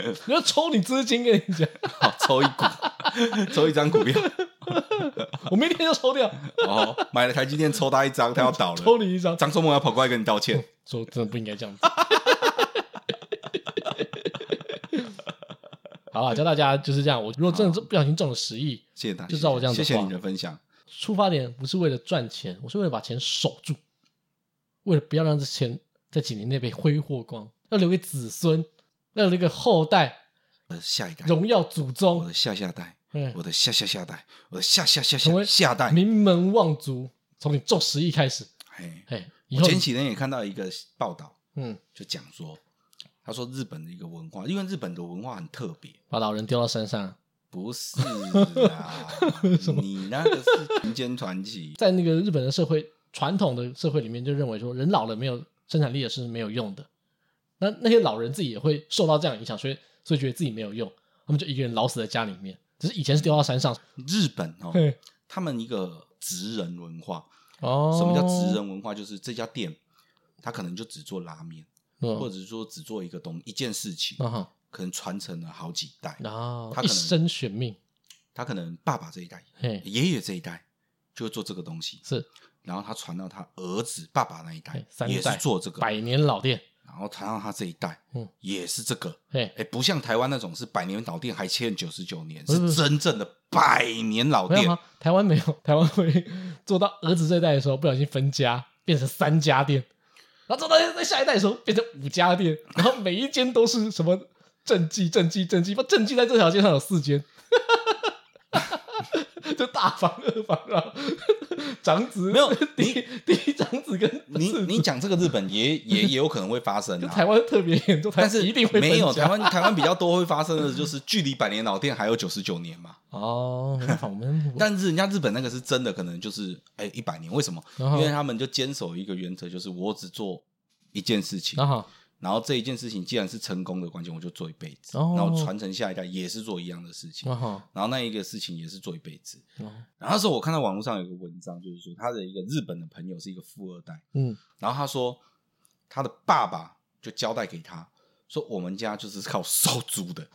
个，你要抽你资金，跟你讲，好，抽一股，抽一张股票，我明天就抽掉。哦，买了台积电，抽他一张，他要倒了，抽你一张，张忠谋要跑过来跟你道歉，说真的不应该这样子。好了，教大家就是这样。我如果真的不小心中了十亿，谢谢大家，就照我这样子。谢谢你的分享。出发点不是为了赚钱，我是为了把钱守住，为了不要让这钱在几年内被挥霍光，要留给子孙，要留给后代，我的下一代，荣耀祖宗，我的下下代，嗯，我的下下下代，我的下下下下下代，名门望族，从你做十亿开始。嘿，嘿，我前几天也看到一个报道，嗯，就讲说。他说：“日本的一个文化，因为日本的文化很特别，把老人丢到山上，不是啊？你那个是民间传奇，在那个日本的社会传统的社会里面，就认为说人老了没有生产力也是没有用的。那那些老人自己也会受到这样影响，所以所以觉得自己没有用，他们就一个人老死在家里面。只是以前是丢到山上。日本哦，嘿他们一个职人文化哦，什么叫职人文化？就是这家店，他可能就只做拉面。”或者是说只做一个东一件事情，可能传承了好几代，他一生悬命。他可能爸爸这一代，爷爷这一代就会做这个东西，是。然后他传到他儿子爸爸那一代，也是做这个百年老店。然后传到他这一代，嗯，也是这个。哎，不像台湾那种是百年老店还欠九十九年，是真正的百年老店。台湾没有，台湾会做到儿子这一代的时候不小心分家，变成三家店。然后做到在下一代的时候变成五家店，然后每一间都是什么政绩、政绩、政绩，不政绩在这条街上有四间，就大房、二房，然后长子没有 第一第一长子跟你你讲这个日本也也也有可能会发生，台湾特别严重，但是一定会没有台湾台湾比较多会发生的就是距离百年老店还有九十九年嘛。哦，我们 但是人家日本那个是真的，可能就是哎一百年，为什么？因为他们就坚守一个原则，就是我只做一件事情，然后这一件事情既然是成功的关键，我就做一辈子，哦、然后传承下一代也是做一样的事情，哦、然后那一个事情也是做一辈子。哦、然后那时候我看到网络上有一个文章，就是说他的一个日本的朋友是一个富二代，嗯，然后他说他的爸爸就交代给他说，我们家就是靠收租的。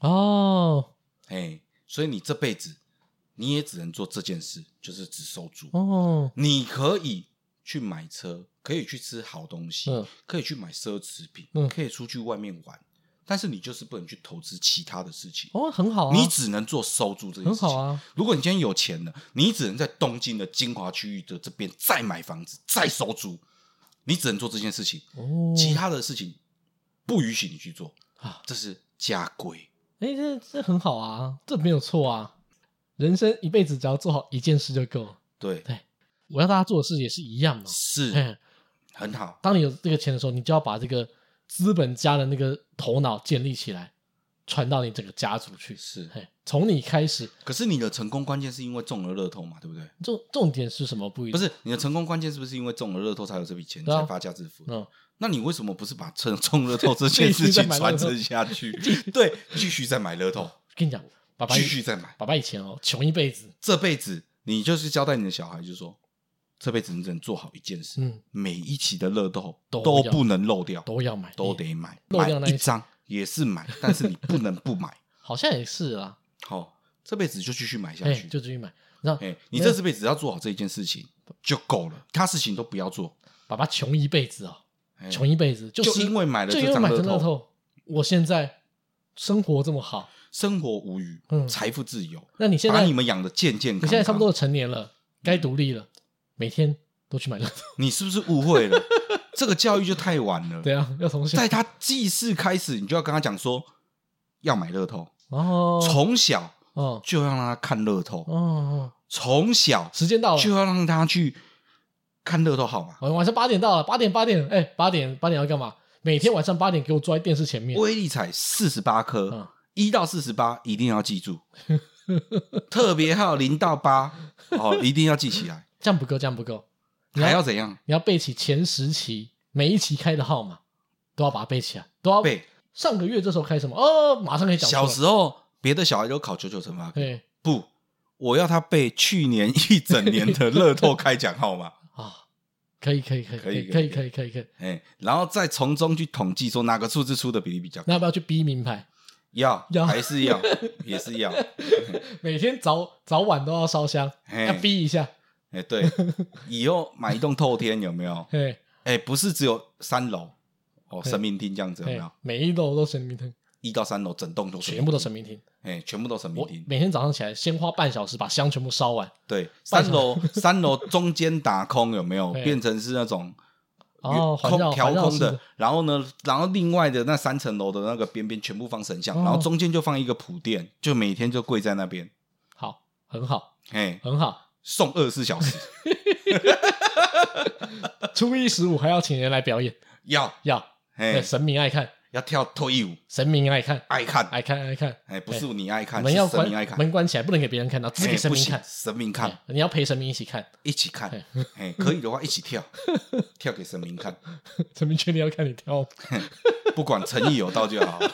哦，哎，所以你这辈子你也只能做这件事，就是只收租。哦，你可以去买车。可以去吃好东西，嗯、可以去买奢侈品，嗯、可以出去外面玩，但是你就是不能去投资其他的事情。哦，很好啊，你只能做收租这件事情。很好啊。如果你今天有钱了，你只能在东京的精华区域的这边再买房子，再收租，你只能做这件事情。哦，其他的事情不允许你去做啊，这是家规。哎、欸，这这很好啊，这没有错啊。人生一辈子只要做好一件事就够了。对对，我要大家做的事也是一样嘛。是。很好。当你有这个钱的时候，你就要把这个资本家的那个头脑建立起来，传到你整个家族去。是，从你开始。可是你的成功关键是因为中了乐透嘛，对不对？重重点是什么？不一定。不是你的成功关键是不是因为中了乐透才有这笔钱，才发家致富？嗯，那你为什么不是把中中乐透这件事情传承下去？对，继续再买乐透。跟你讲，爸爸继续再买。爸爸以前哦，穷一辈子，这辈子你就是交代你的小孩，就是说。这辈子你只能做好一件事，嗯，每一期的乐透都不能漏掉，都要买，都得买，漏掉那一张也是买，但是你不能不买。好像也是啦，好，这辈子就继续买下去，就继续买。然后，你这辈子只要做好这一件事情就够了，其他事情都不要做。爸爸穷一辈子哦，穷一辈子，就因为买了这张乐透，我现在生活这么好，生活无虞，嗯，财富自由。那你现在把你们养的健健康康，你现在差不多成年了，该独立了。每天都去买乐透，你是不是误会了？这个教育就太晚了。对啊，要从小，在他记事开始，你就要跟他讲说要买乐透哦，从小哦就要让他看乐透哦，从小时间到了就要让他去看乐透号码。晚上八点到了，八点八点，哎，八点八点要干嘛？每天晚上八点给我坐在电视前面。威力彩四十八颗，一到四十八一定要记住，特别号零到八哦，一定要记起来。这样不够，这样不够，你还要怎样？你要背起前十期每一期开的号码，都要把它背起来，都要背。上个月这时候开什么？哦，马上可以讲。小时候别的小孩都考九九乘法，对，不，我要他背去年一整年的乐透开奖号码 啊！可以，可以，可以，可以，可以，可以，可以，可以。哎，然后再从中去统计说哪个数字出的比例比较高。那要不要去逼名牌？要，要，还是要，也是要。每天早早晚都要烧香，要逼一下。哎，对，以后买一栋透天有没有？哎，哎，不是只有三楼哦，神明厅这样子有没有？每一楼都神明厅，一到三楼整栋都全部都神明厅，哎，全部都神明厅。每天早上起来先花半小时把香全部烧完。对，三楼三楼中间打空有没有？变成是那种哦空调空的，然后呢，然后另外的那三层楼的那个边边全部放神像，然后中间就放一个普垫，就每天就跪在那边。好，很好，哎，很好。送二十四小时，初一十五还要请人来表演，要。要，哎，神明爱看，要跳脱衣舞，神明爱看，爱看，爱看，爱看，哎，不是你爱看，门要关，爱看，门关起来，不能给别人看到，只给神明看，神明看，你要陪神明一起看，一起看，哎，可以的话一起跳，跳给神明看，神明确定要看你跳，不管诚意有到就好。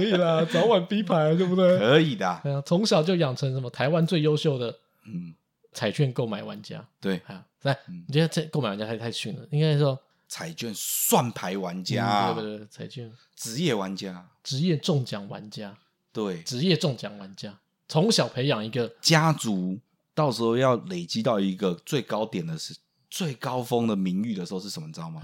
可以啦，早晚逼牌，对不对？可以的。对啊，从小就养成什么台湾最优秀的嗯彩券购买玩家。对，来，你觉得这购买玩家太太逊了？应该说彩券算牌玩家，对对对，彩券职业玩家，职业中奖玩家，对，职业中奖玩家，从小培养一个家族，到时候要累积到一个最高点的是最高峰的名誉的时候是什么？你知道吗？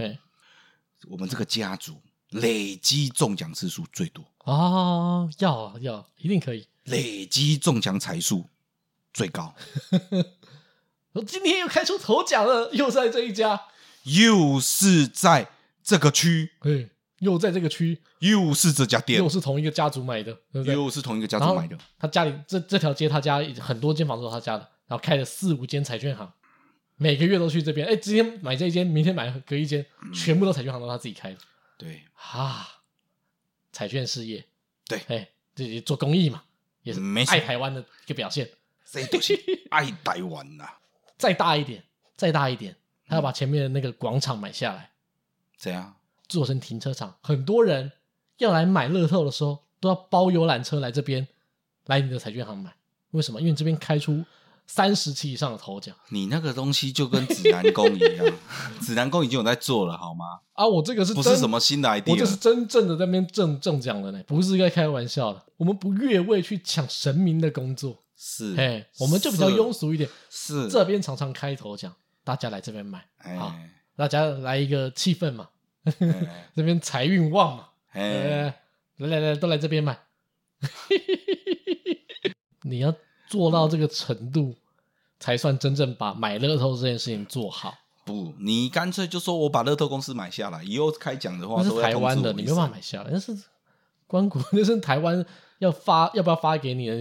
我们这个家族。累积中奖次数最多啊！要啊要，一定可以。累积中奖彩数最高。我今天又开出头奖了，又在这一家，又是在这个区，对，又在这个区，又是这家店，又是同一个家族买的，对不对？又是同一个家族买的。他家里这这条街，他家很多间房子都是他家的，然后开了四五间彩券行，每个月都去这边。哎，今天买这一间，明天买隔一间，全部都彩券行都他自己开的。对啊，彩券事业，对，哎，自己做公益嘛，也是爱台湾的一个表现。这都是 爱台湾呐，再大一点，再大一点，他要把前面的那个广场买下来，怎样做成停车场？很多人要来买乐透的时候，都要包游览车来这边，来你的彩券行买。为什么？因为这边开出三十期以上的头奖。你那个东西就跟指南宫一样，指南宫已经有在做了，好吗？啊，我这个是不是什么新的 idea？我这是真正的在那边中中奖的呢，不是在开玩笑的。我们不越位去抢神明的工作，是，哎，我们就比较庸俗一点，是这边常常开头奖，大家来这边买，哎、好，大家来一个气氛嘛，哎、这边财运旺嘛，哎，来来来，都来这边买，你要做到这个程度，才算真正把买乐透这件事情做好。不，你干脆就说我把乐透公司买下来，以后开奖的话，那是台湾的，你没有办法买下来，那是关谷，那是台湾。要发要不要发给你的，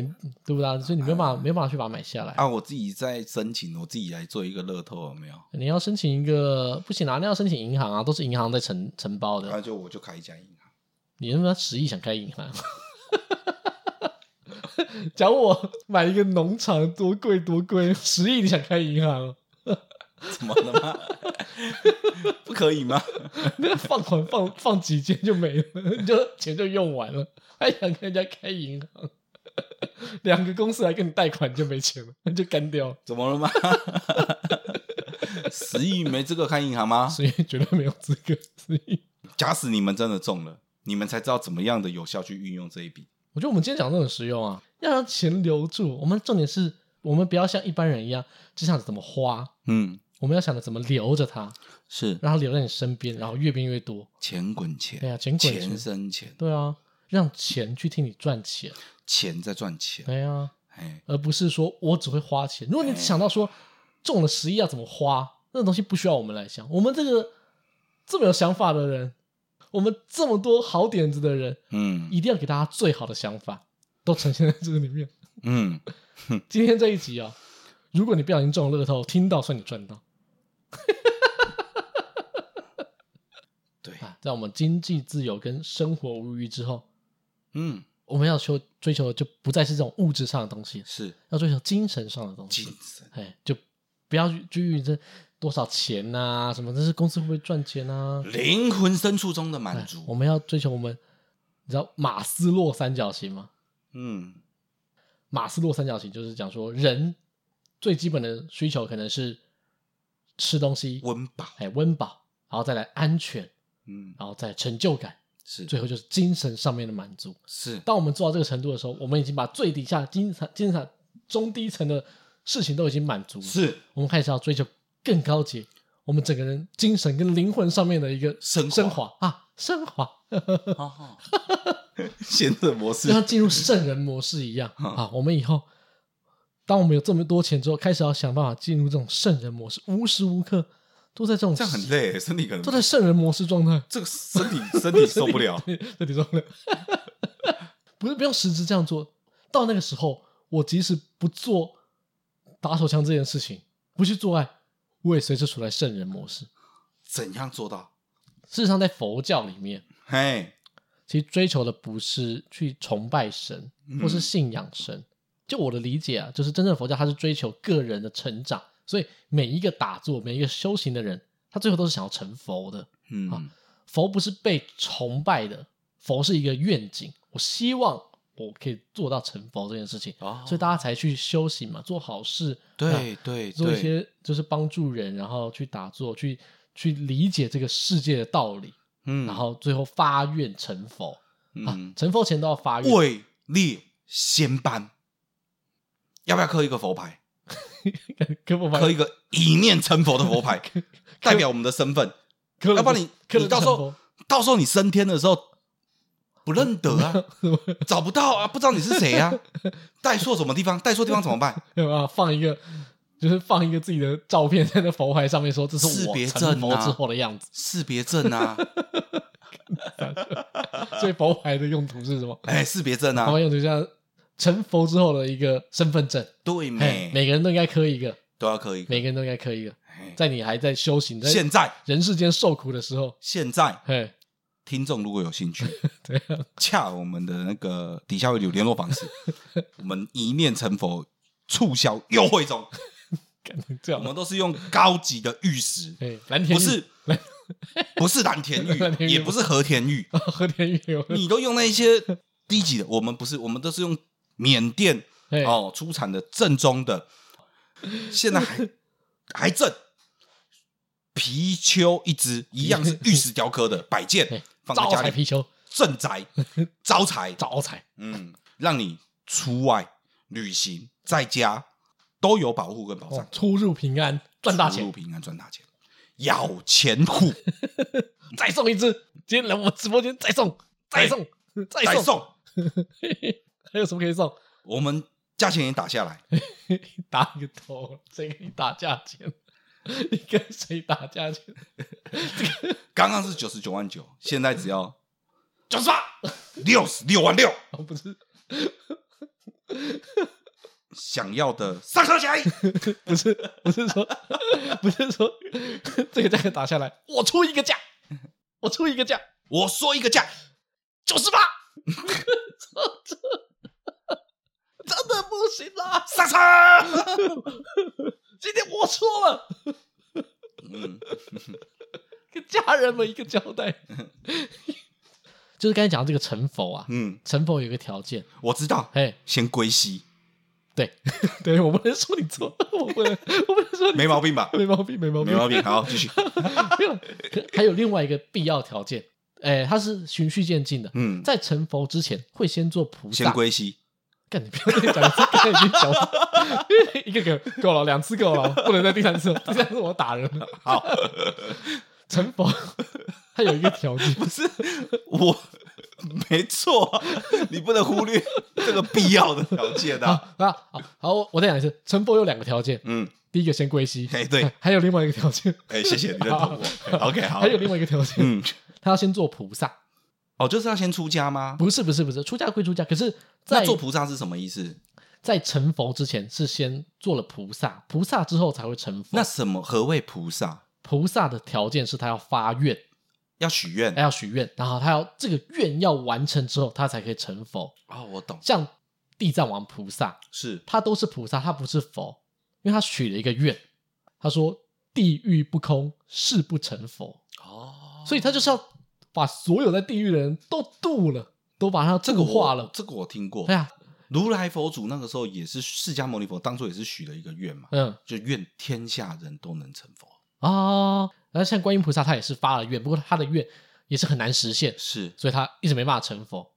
对不对？所以你没办法、啊、没办法去把它买下来啊！我自己在申请，我自己来做一个乐透有没有？你要申请一个不行啊，那要申请银行啊，都是银行在承承包的。那、啊、就我就开一家银行。你他妈十亿想开银行？讲我买一个农场多贵多贵，十亿你想开银行？怎么了吗？不可以吗？那放款放放几间就没了，就钱就用完了。还想跟人家开银行，两个公司来跟你贷款就没钱了，那就干掉。怎么了吗？十亿没资格开银行吗？十亿绝对没有资格。十亿，假使你们真的中了，你们才知道怎么样的有效去运用这一笔。我觉得我们今天讲的很实用啊，要让钱留住。我们重点是我们不要像一般人一样只想着怎么花，嗯，我们要想着怎么留着它，是让它留在你身边，然后越变越多，钱滚钱。对啊，钱滚钱，钱生钱。对啊。让钱去替你赚钱，钱在赚钱，对啊，而不是说我只会花钱。如果你只想到说中了十亿要怎么花，那个东西不需要我们来想。我们这个这么有想法的人，我们这么多好点子的人，嗯，一定要给大家最好的想法，都呈现在这个里面。嗯，今天这一集啊，如果你不小心中了乐透，听到算你赚到。对啊，在我们经济自由跟生活无虞之后。嗯，我们要求追求的就不再是这种物质上的东西，是要追求精神上的东西。精神，哎，就不要拘于这多少钱啊，什么这是公司会不会赚钱啊？灵魂深处中的满足。我们要追求我们，你知道马斯洛三角形吗？嗯，马斯洛三角形就是讲说人最基本的需求可能是吃东西、温饱，哎，温饱，然后再来安全，嗯，然后再成就感。是，最后就是精神上面的满足。是，当我们做到这个程度的时候，我们已经把最底下精神、精神中低层的事情都已经满足了。是，我们开始要追求更高级，我们整个人精神跟灵魂上面的一个升升华啊，升华。贤者模式，就像进入圣人模式一样啊。我们以后，当我们有这么多钱之后，开始要想办法进入这种圣人模式，无时无刻。都在这种这样很累，身体可能都在圣人模式状态，这个身体身体受不了，身体受不了。不是不用实质这样做，到那个时候，我即使不做打手枪这件事情，不去做爱，我也随时处在圣人模式。怎样做到？事实上，在佛教里面，嘿，其实追求的不是去崇拜神，或是信仰神。嗯、就我的理解啊，就是真正的佛教，它是追求个人的成长。所以每一个打坐、每一个修行的人，他最后都是想要成佛的。嗯，啊，佛不是被崇拜的，佛是一个愿景。我希望我可以做到成佛这件事情，哦，所以大家才去修行嘛，做好事，对对，对，做一些就是帮助人，然后去打坐，去去理解这个世界的道理。嗯，然后最后发愿成佛。嗯，啊，成佛前都要发愿。位列仙班，要不要刻一个佛牌？刻一个一念成佛的佛牌，代表我们的身份。要不然你，你到时候到时候你升天的时候不认得啊，找不到啊，不知道你是谁啊，带错什么地方？带错地方怎么办？有啊，放一个，就是放一个自己的照片在那佛牌上面，说这是我成佛之后的样子，识别证啊。所以佛牌的用途是什么？哎，识别证啊，佛牌用途像。成佛之后的一个身份证，对，每每个人都应该刻一个，都要刻一个，每个人都应该刻一个。在你还在修行，现在人世间受苦的时候，现在，嘿，听众如果有兴趣，对，恰我们的那个底下会有联络方式，我们一念成佛促销优惠中，我们都是用高级的玉石，哎，蓝田不是蓝 不是蓝田玉玉，也不是和田玉，和田玉，你都用那些低级的，我们不是，我们都是用缅甸哎哦出产的正宗的，现在还 还正。貔貅一只，一样是玉石雕刻的摆件哎，放在家里。貔貅，镇宅招财，招财，嗯，让你出外旅行在家都有保护跟保障。哦，，出入平安，赚大钱，出入平安赚大钱，咬钱虎 再送一只，今天来我直播间再送，再送，再送，再送，还有什么可以送？我们价钱也打下来，打你个头！谁跟你打价钱？你跟谁打价钱？刚刚是九十九万九，现在只要九十八，六十六万六，哦，不是，想要的上车起来。不是，不是说，不是说 这个价格打下来，我出一个价，我出一个价，我说一个价，九十八，真的不行啦！上车。今天我错了，嗯，跟家人们一个交代。就是刚才讲的这个成佛啊，嗯，成佛有一个条件，我知道，嘿，先归西，对，对我不能说你错，我不能，我不能说你没毛病吧？没毛病，没毛病，没毛病。好，继续。没有，还有另外一个必要条件，哎，它是循序渐进的。嗯，在成佛之前，会先做菩萨。先归西。干你不要再讲一次，刚才已经讲了，一个个够了，两次够了，不能再第三次了，第三次我打人了。好，成佛它有一个条件，不是我，没错啊，你不能忽略这个必要的条件啊。那好，好，我我再讲一次，成佛有两个条件，嗯，第一个先归西，哎，对，还有另外一个条件，哎，谢谢你认同我。OK，好，还有另外一个条件，嗯，他要先做菩萨，哦，就是要先出家吗？不是不是不是，出家归出家，可是在那做菩萨是什么意思？在成佛之前是先做了菩萨，菩萨之后才会成佛。那什么？何谓菩萨？菩萨的条件是他要发愿，要许愿他要许愿，然后他要这个愿要完成之后，他才可以成佛。哦，我懂，像地藏王菩萨，是他都是菩萨，他不是佛，因为他许了一个愿，他说地狱不空，誓不成佛。哦，所以他就是要把所有在地狱的人都度了，都把他这个化了。这个我听过。哎呀，如来佛祖那个时候也是释迦牟尼佛，当初也是许了一个愿嘛，嗯就愿天下人都能成佛。啊，然后像观音菩萨，他也是发了愿，不过他的愿也是很难实现，是，所以他一直没办法成佛。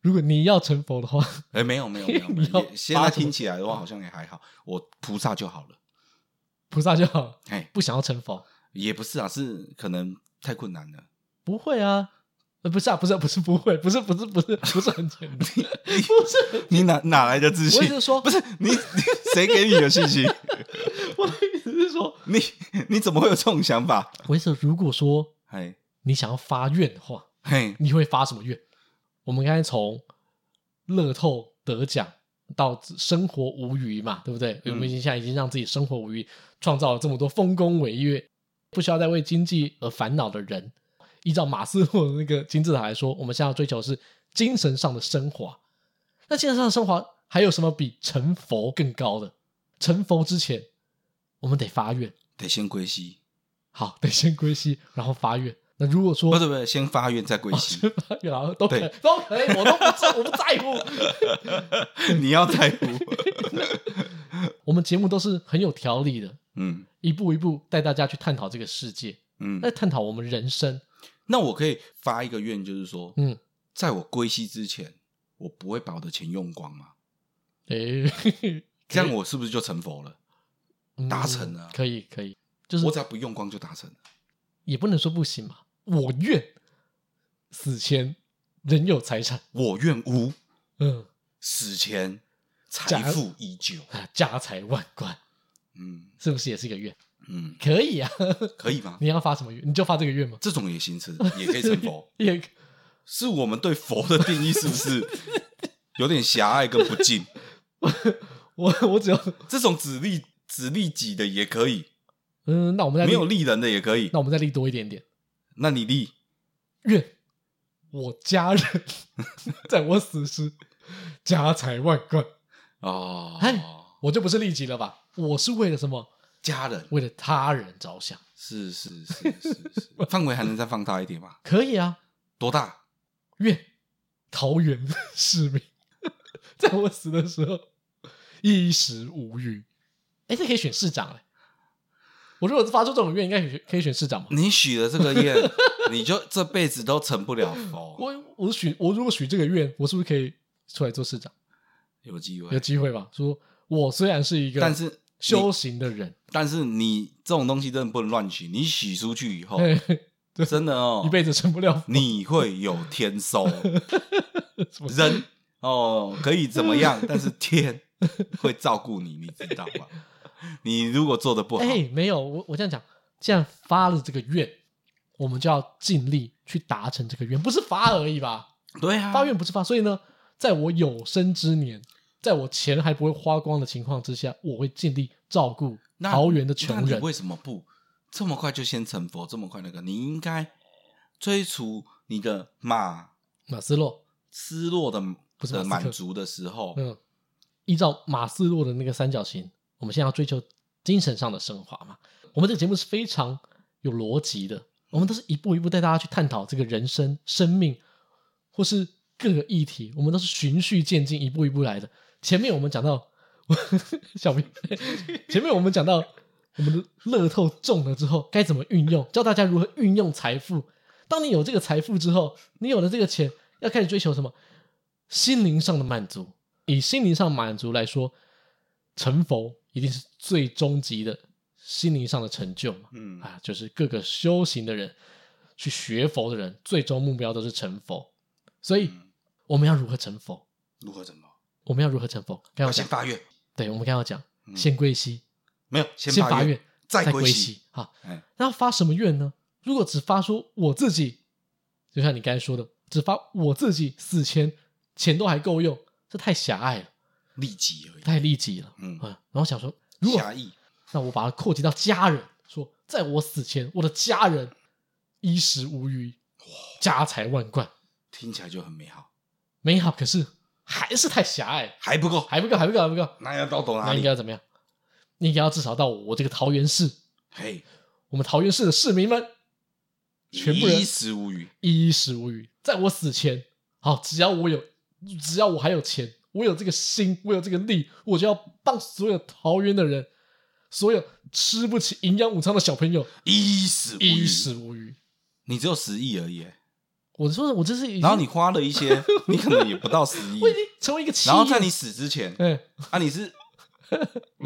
如果你要成佛的话，哎，没有没有没有，没有 现在听起来的话好像也还好，我菩萨就好了。菩萨就好，哎，不想要成佛，也不是啊，是可能太困难了。不会啊，呃，不是啊，不是不是不会，不是不是不是不是很简单，不是，你哪哪来的自信？我说不是你，你谁给你的信心？说，你 你怎么会有这种想法？我意思是如果说哎你想要发愿的话，嘿，你会发什么愿？我们刚才从乐透得奖到生活无余嘛，对不对？嗯我们已经现在已经让自己生活无余，创造了这么多丰功伟业，不需要再为经济而烦恼的人。依照马斯洛的那个金字塔来说，我们现在要追求的是精神上的升华。那精神上的升华还有什么比成佛更高的？成佛之前，我们得发愿，得先归西，好，得先归西，然后发愿。那如果说不是不是，先发愿再归西，先发愿，然后都可以都可以，我都不在，我不在乎。你要在乎。我们节目都是很有条理的，嗯一步一步带大家去探讨这个世界，嗯，来探讨我们人生。那我可以发一个愿，就是说，嗯，在我归西之前，我不会把我的钱用光嘛？诶，这样我是不是就成佛了？嗯达成了可以可以，就是我只要不用光就达成了。也不能说不行嘛。我愿死前人有财产，我愿无嗯，死前财富依旧。啊家财万贯，嗯是不是也是一个愿？嗯，可以啊，可以吗？你要发什么愿？你就发这个愿吗？这种也行，是也可以成佛。也是我们对佛的定义是不是 有点狭隘跟不敬？我我只要这种只利只利己的也可以，嗯，那我们再立没有利人的也可以。那我们再立多一点点。那你利愿我家人 在我死时家财万贯，哦，哎我就不是利己了吧？我是为了什么？家人，为了他人着想。是是是是是，范围还能再放大一点吗？可以啊，多大？愿桃园市民 在我死的时候衣食无虞。哎，这可以选市长哎。我如果发出这种愿，应该可以可以选市长吗？你许了这个愿，你就这辈子都成不了佛。我我许我如果许这个愿，我是不是可以出来做市长？有机会，有机会吧？说我虽然是一个，但是修行的人，但是你这种东西真的不能乱许。你许出去以后，真的哦，一辈子成不了佛。你会有天收，人哦可以怎么样？但是天会照顾你，你知道吗？你如果做的不好，哎、欸，没有，我我这样讲，既然发了这个愿，我们就要尽力去达成这个愿，不是发而已吧？对啊，发愿不是发，所以呢，在我有生之年，在我钱还不会花光的情况之下，我会尽力照顾桃园的穷人。为什么不这么快就先成佛？这么快那个，你应该追逐你的马马斯洛失落的不是满足的时候，嗯，依照马斯洛的那个三角形。我们现在要追求精神上的升华嘛？我们这个节目是非常有逻辑的，我们都是一步一步带大家去探讨这个人生、生命，或是各个议题，我们都是循序渐进，一步一步来的。前面我们讲到 小明，前面我们讲到我们的乐透中了之后该怎么运用，教大家如何运用财富。当你有这个财富之后，你有了这个钱，要开始追求什么？心灵上的满足。以心灵上满足来说，成佛。一定是最终极的心灵上的成就嘛？嗯啊，就是各个修行的人去学佛的人，最终目标都是成佛。所以我们要如何成佛？如何成佛？我们要如何成佛？刚要先发愿。对，我们刚刚讲，先归西，没有先发愿，再归西。西好，那要发什么愿呢？如果只发说我自己，就像你刚才说的，只发我自己死前钱都还够用，这太狭隘了。利己而已，太利己了。嗯啊，然后想说，如果那我把它扩及到家人，说在我死前，我的家人衣食无虞，家财万贯，听起来就很美好。美好，可是还是太狭隘，还不够，还不够，还不够，还不够。那要到哪里？那应该要怎么样？你应该要至少到我这个桃园市，嘿，我们桃园市的市民们，全部人衣食无虞，衣食无虞，在我死前，好，只要我有，只要我还有钱。我有这个心，我有这个力，我就要帮所有桃园的人，所有吃不起营养午餐的小朋友，衣食衣食无虞。你只有十亿而已。我说，我这是，然后你花了一些，你可能也不到十亿。我已经成为一个。然后在你死之前，嗯，啊，你是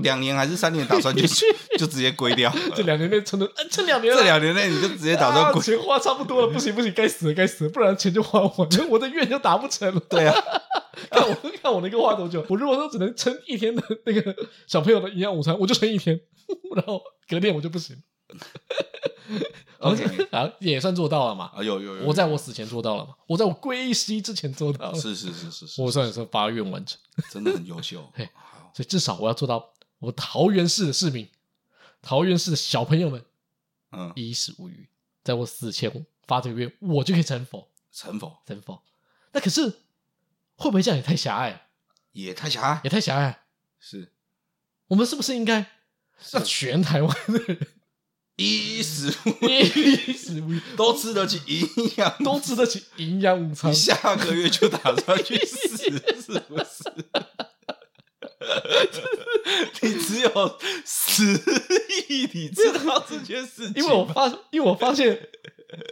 两年还是三年打算就 就直接归掉？这两年内存的，这两年，这两年内你就直接打算归？钱花差不多了，不行不行，该死了该死了，不然钱就花完，我的愿就达不成了。对啊。看我 看我能够花多久？我如果说只能撑一天的那个小朋友的营养午餐，我就撑一天，然后隔天我就不行。OK，啊，也算做到了嘛。啊，有有有，我在我死前做到了嘛。我在我归西之前做到了。是是是是是，我算是发愿完成，真的很优秀。嘿，所以至少我要做到，我桃园市的市民，桃园市的小朋友们，嗯，衣食无虞，在我死前发这个愿，我就可以成佛，成佛，成佛。那可是。会不会这样也太狭隘？也太狭隘，也太狭隘。是，我们是不是应该让全台湾的人衣食衣食无虞，都吃得起营养，都吃得起营养午餐？下个月就打算去死，是不是？你只有十亿，你知道这件事情？因为我发，因为我发现，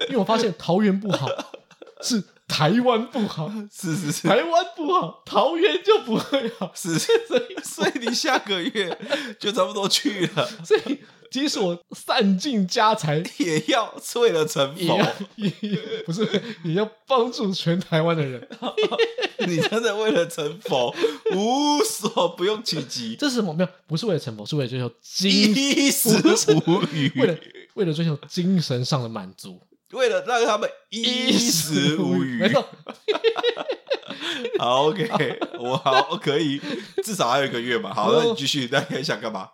因为我发现桃园不好是。台湾不好，是是是，台湾不好，桃园就不会好，是，是，所以所以你下个月就差不多去了，所以即使我散尽家财，也要为了成佛，不是也要帮助全台湾的人？你真的为了成佛无所不用其极？这是什么？没有，不是为了成佛，是为了追求精衣食无语，为了为了追求精神上的满足。为了让他们衣食无虞，没错。好，OK，我好可以，至少还有一个月嘛。好，那你继续，那你想干嘛？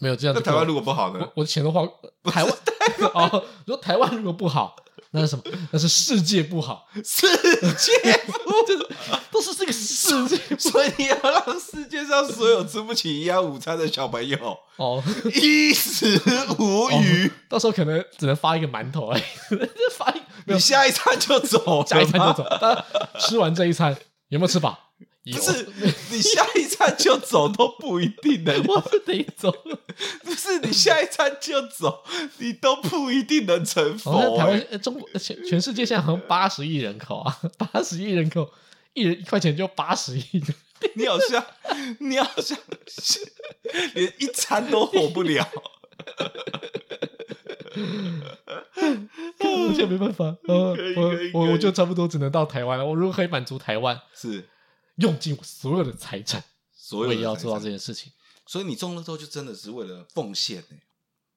没有这样。那台湾如果不好呢？我的钱都花台湾 哦。你说台湾如果不好，那是什么？那是世界不好，世界不 就是都是这个世界，所以你要让世界上所有吃不起营养午餐的小朋友哦衣食无余，哦，到时候可能只能发一个馒头而已，发一你下一餐就走，下一餐就走，吃完这一餐有没有吃饱？不是你下一餐就走都不一定 能，我是得走。不是你下一餐就走，你都不一定能成佛。哦、台湾、中国、全全世界现在好像八十亿人口啊，八十亿人口，一人一块钱就八十亿。你好像，你好像连一餐都活不了。我现在没办法，我我我就差不多只能到台湾了。我如果可以满足台湾，是。用尽我所有的财产，所有我也要做到这件事情。所以你中了之后，就真的是为了奉献呢？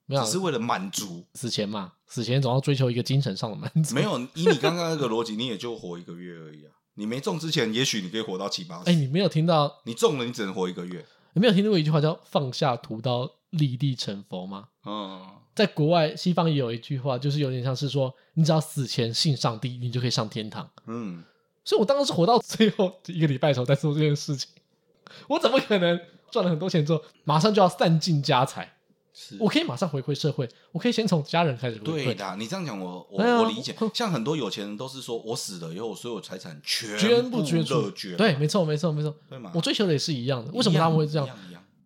没有，只是为了满足。死前嘛，死前总要追求一个精神上的满足。没有，以你刚刚那个逻辑，你也就活一个月而已啊。你没中之前，也许你可以活到七八十。哎，你没有听到？你中了，你只能活一个月。你没有听到过一句话叫“放下屠刀，立地成佛”吗？嗯，在国外，西方也有一句话，就是有点像是说，你只要死前信上帝，你就可以上天堂。嗯。所以，我当时是活到最后一个礼拜的时候在做这件事情。我怎么可能赚了很多钱之后，马上就要散尽家财？是我可以马上回馈社会，我可以先从家人开始回馈。对的，你这样讲，我我、啊、我理解。像很多有钱人都是说，我死了以后，所有财产全部捐出。对，没错，没错，没错。对嘛？我追求的也是一样的。为什么他们会这样？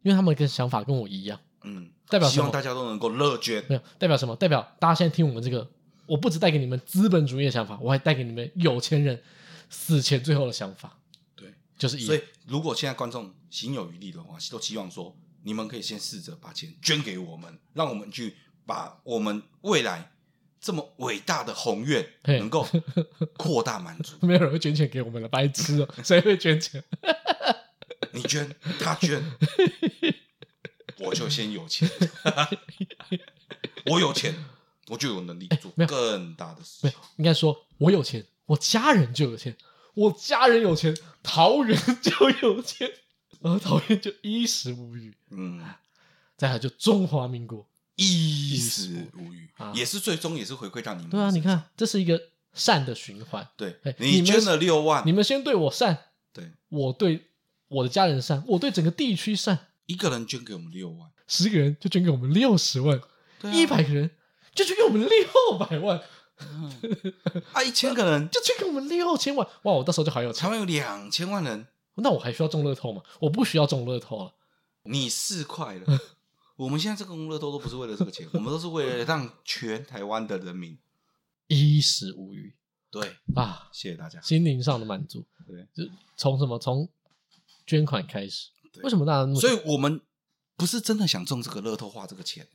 因为他们跟想法跟我一样。嗯，代表？希望大家都能够乐捐。没有代表什么？代表大家现在听我们这个，我不只带给你们资本主义的想法，我还带给你们有钱人。死前最后的想法，对，就是所以，如果现在观众行有余力的话，都希望说你们可以先试着把钱捐给我们，让我们去把我们未来这么伟大的宏愿能够扩大满足。没有人会捐钱给我们了，白痴哦！谁会捐钱？你捐，他捐，我就先有钱。我有钱，我就有能力做更大的事情。没有，应该说我有钱。我家人就有钱，我家人有钱，桃园 就有钱，而桃园就衣食无虞。嗯，再来就中华民国衣食无虞，啊、也是最终也是回馈到你们。对啊，你看，这是一个善的循环。对，你捐了六万你，你们先对我善，对，我对我的家人善，我对整个地区善。一个人捐给我们六万，十个人就捐给我们六十万，一百、啊、个人就捐给我们六百万。嗯、啊，一千个人就捐给我们六千万哇！我到时候就好有钱。台湾有两千万人，那我还需要中乐透吗？我不需要中乐透了。你四块了，我们现在这个中乐透都不是为了这个钱，我们都是为了让全台湾的人民衣食无虞。对啊，谢谢大家，心灵上的满足。对，就从什么从捐款开始。对为什么大家？所以我们不是真的想中这个乐透花这个钱，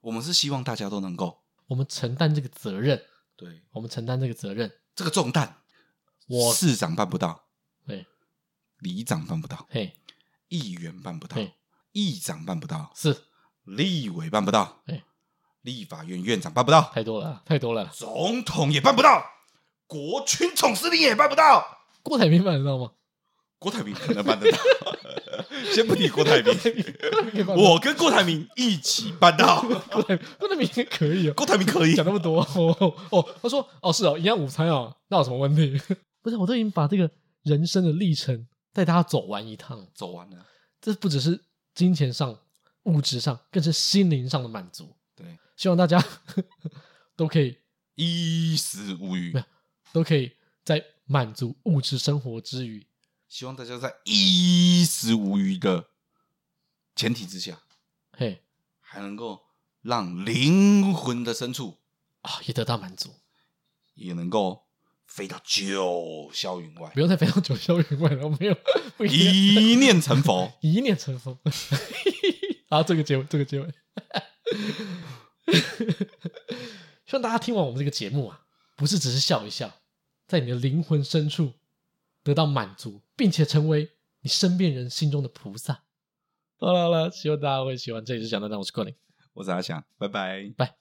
我们是希望大家都能够。我们承担这个责任，对，我们承担这个责任，这个重担，我市长办不到，对，里长办不到，嘿，议员办不到，议长办不到，是，立委办不到，哎立法院院长办不到，太多了，太多了，总统也办不到，国军总司令也办不到，郭台铭办得到吗？郭台铭可能办得到。先不提郭台铭，我跟郭台铭一起办到。郭台郭台铭可以啊，郭台铭可以讲那么多哦哦。他说哦是哦，营养午餐哦，那有什么问题？不是，我都已经把这个人生的历程带大家走完一趟，走完了。这不只是金钱上、物质上，更是心灵上的满足。对，希望大家 都可以衣食无虞，都可以在满足物质生活之余。希望大家在衣食无虞的前提之下，嘿，还能够让灵魂的深处啊也得到满足，也能够飞到九霄云外。不用再飞到九霄云外了，我没有，一念成佛，一念成佛。好，这个结尾，这个结尾，希望大家听完我们这个节目啊，不是只是笑一笑，在你的灵魂深处。得到满足，并且成为你身边人心中的菩萨。好了好了，希望大家会喜欢这一期讲的，那我是 Colin，我是阿翔，拜拜，拜。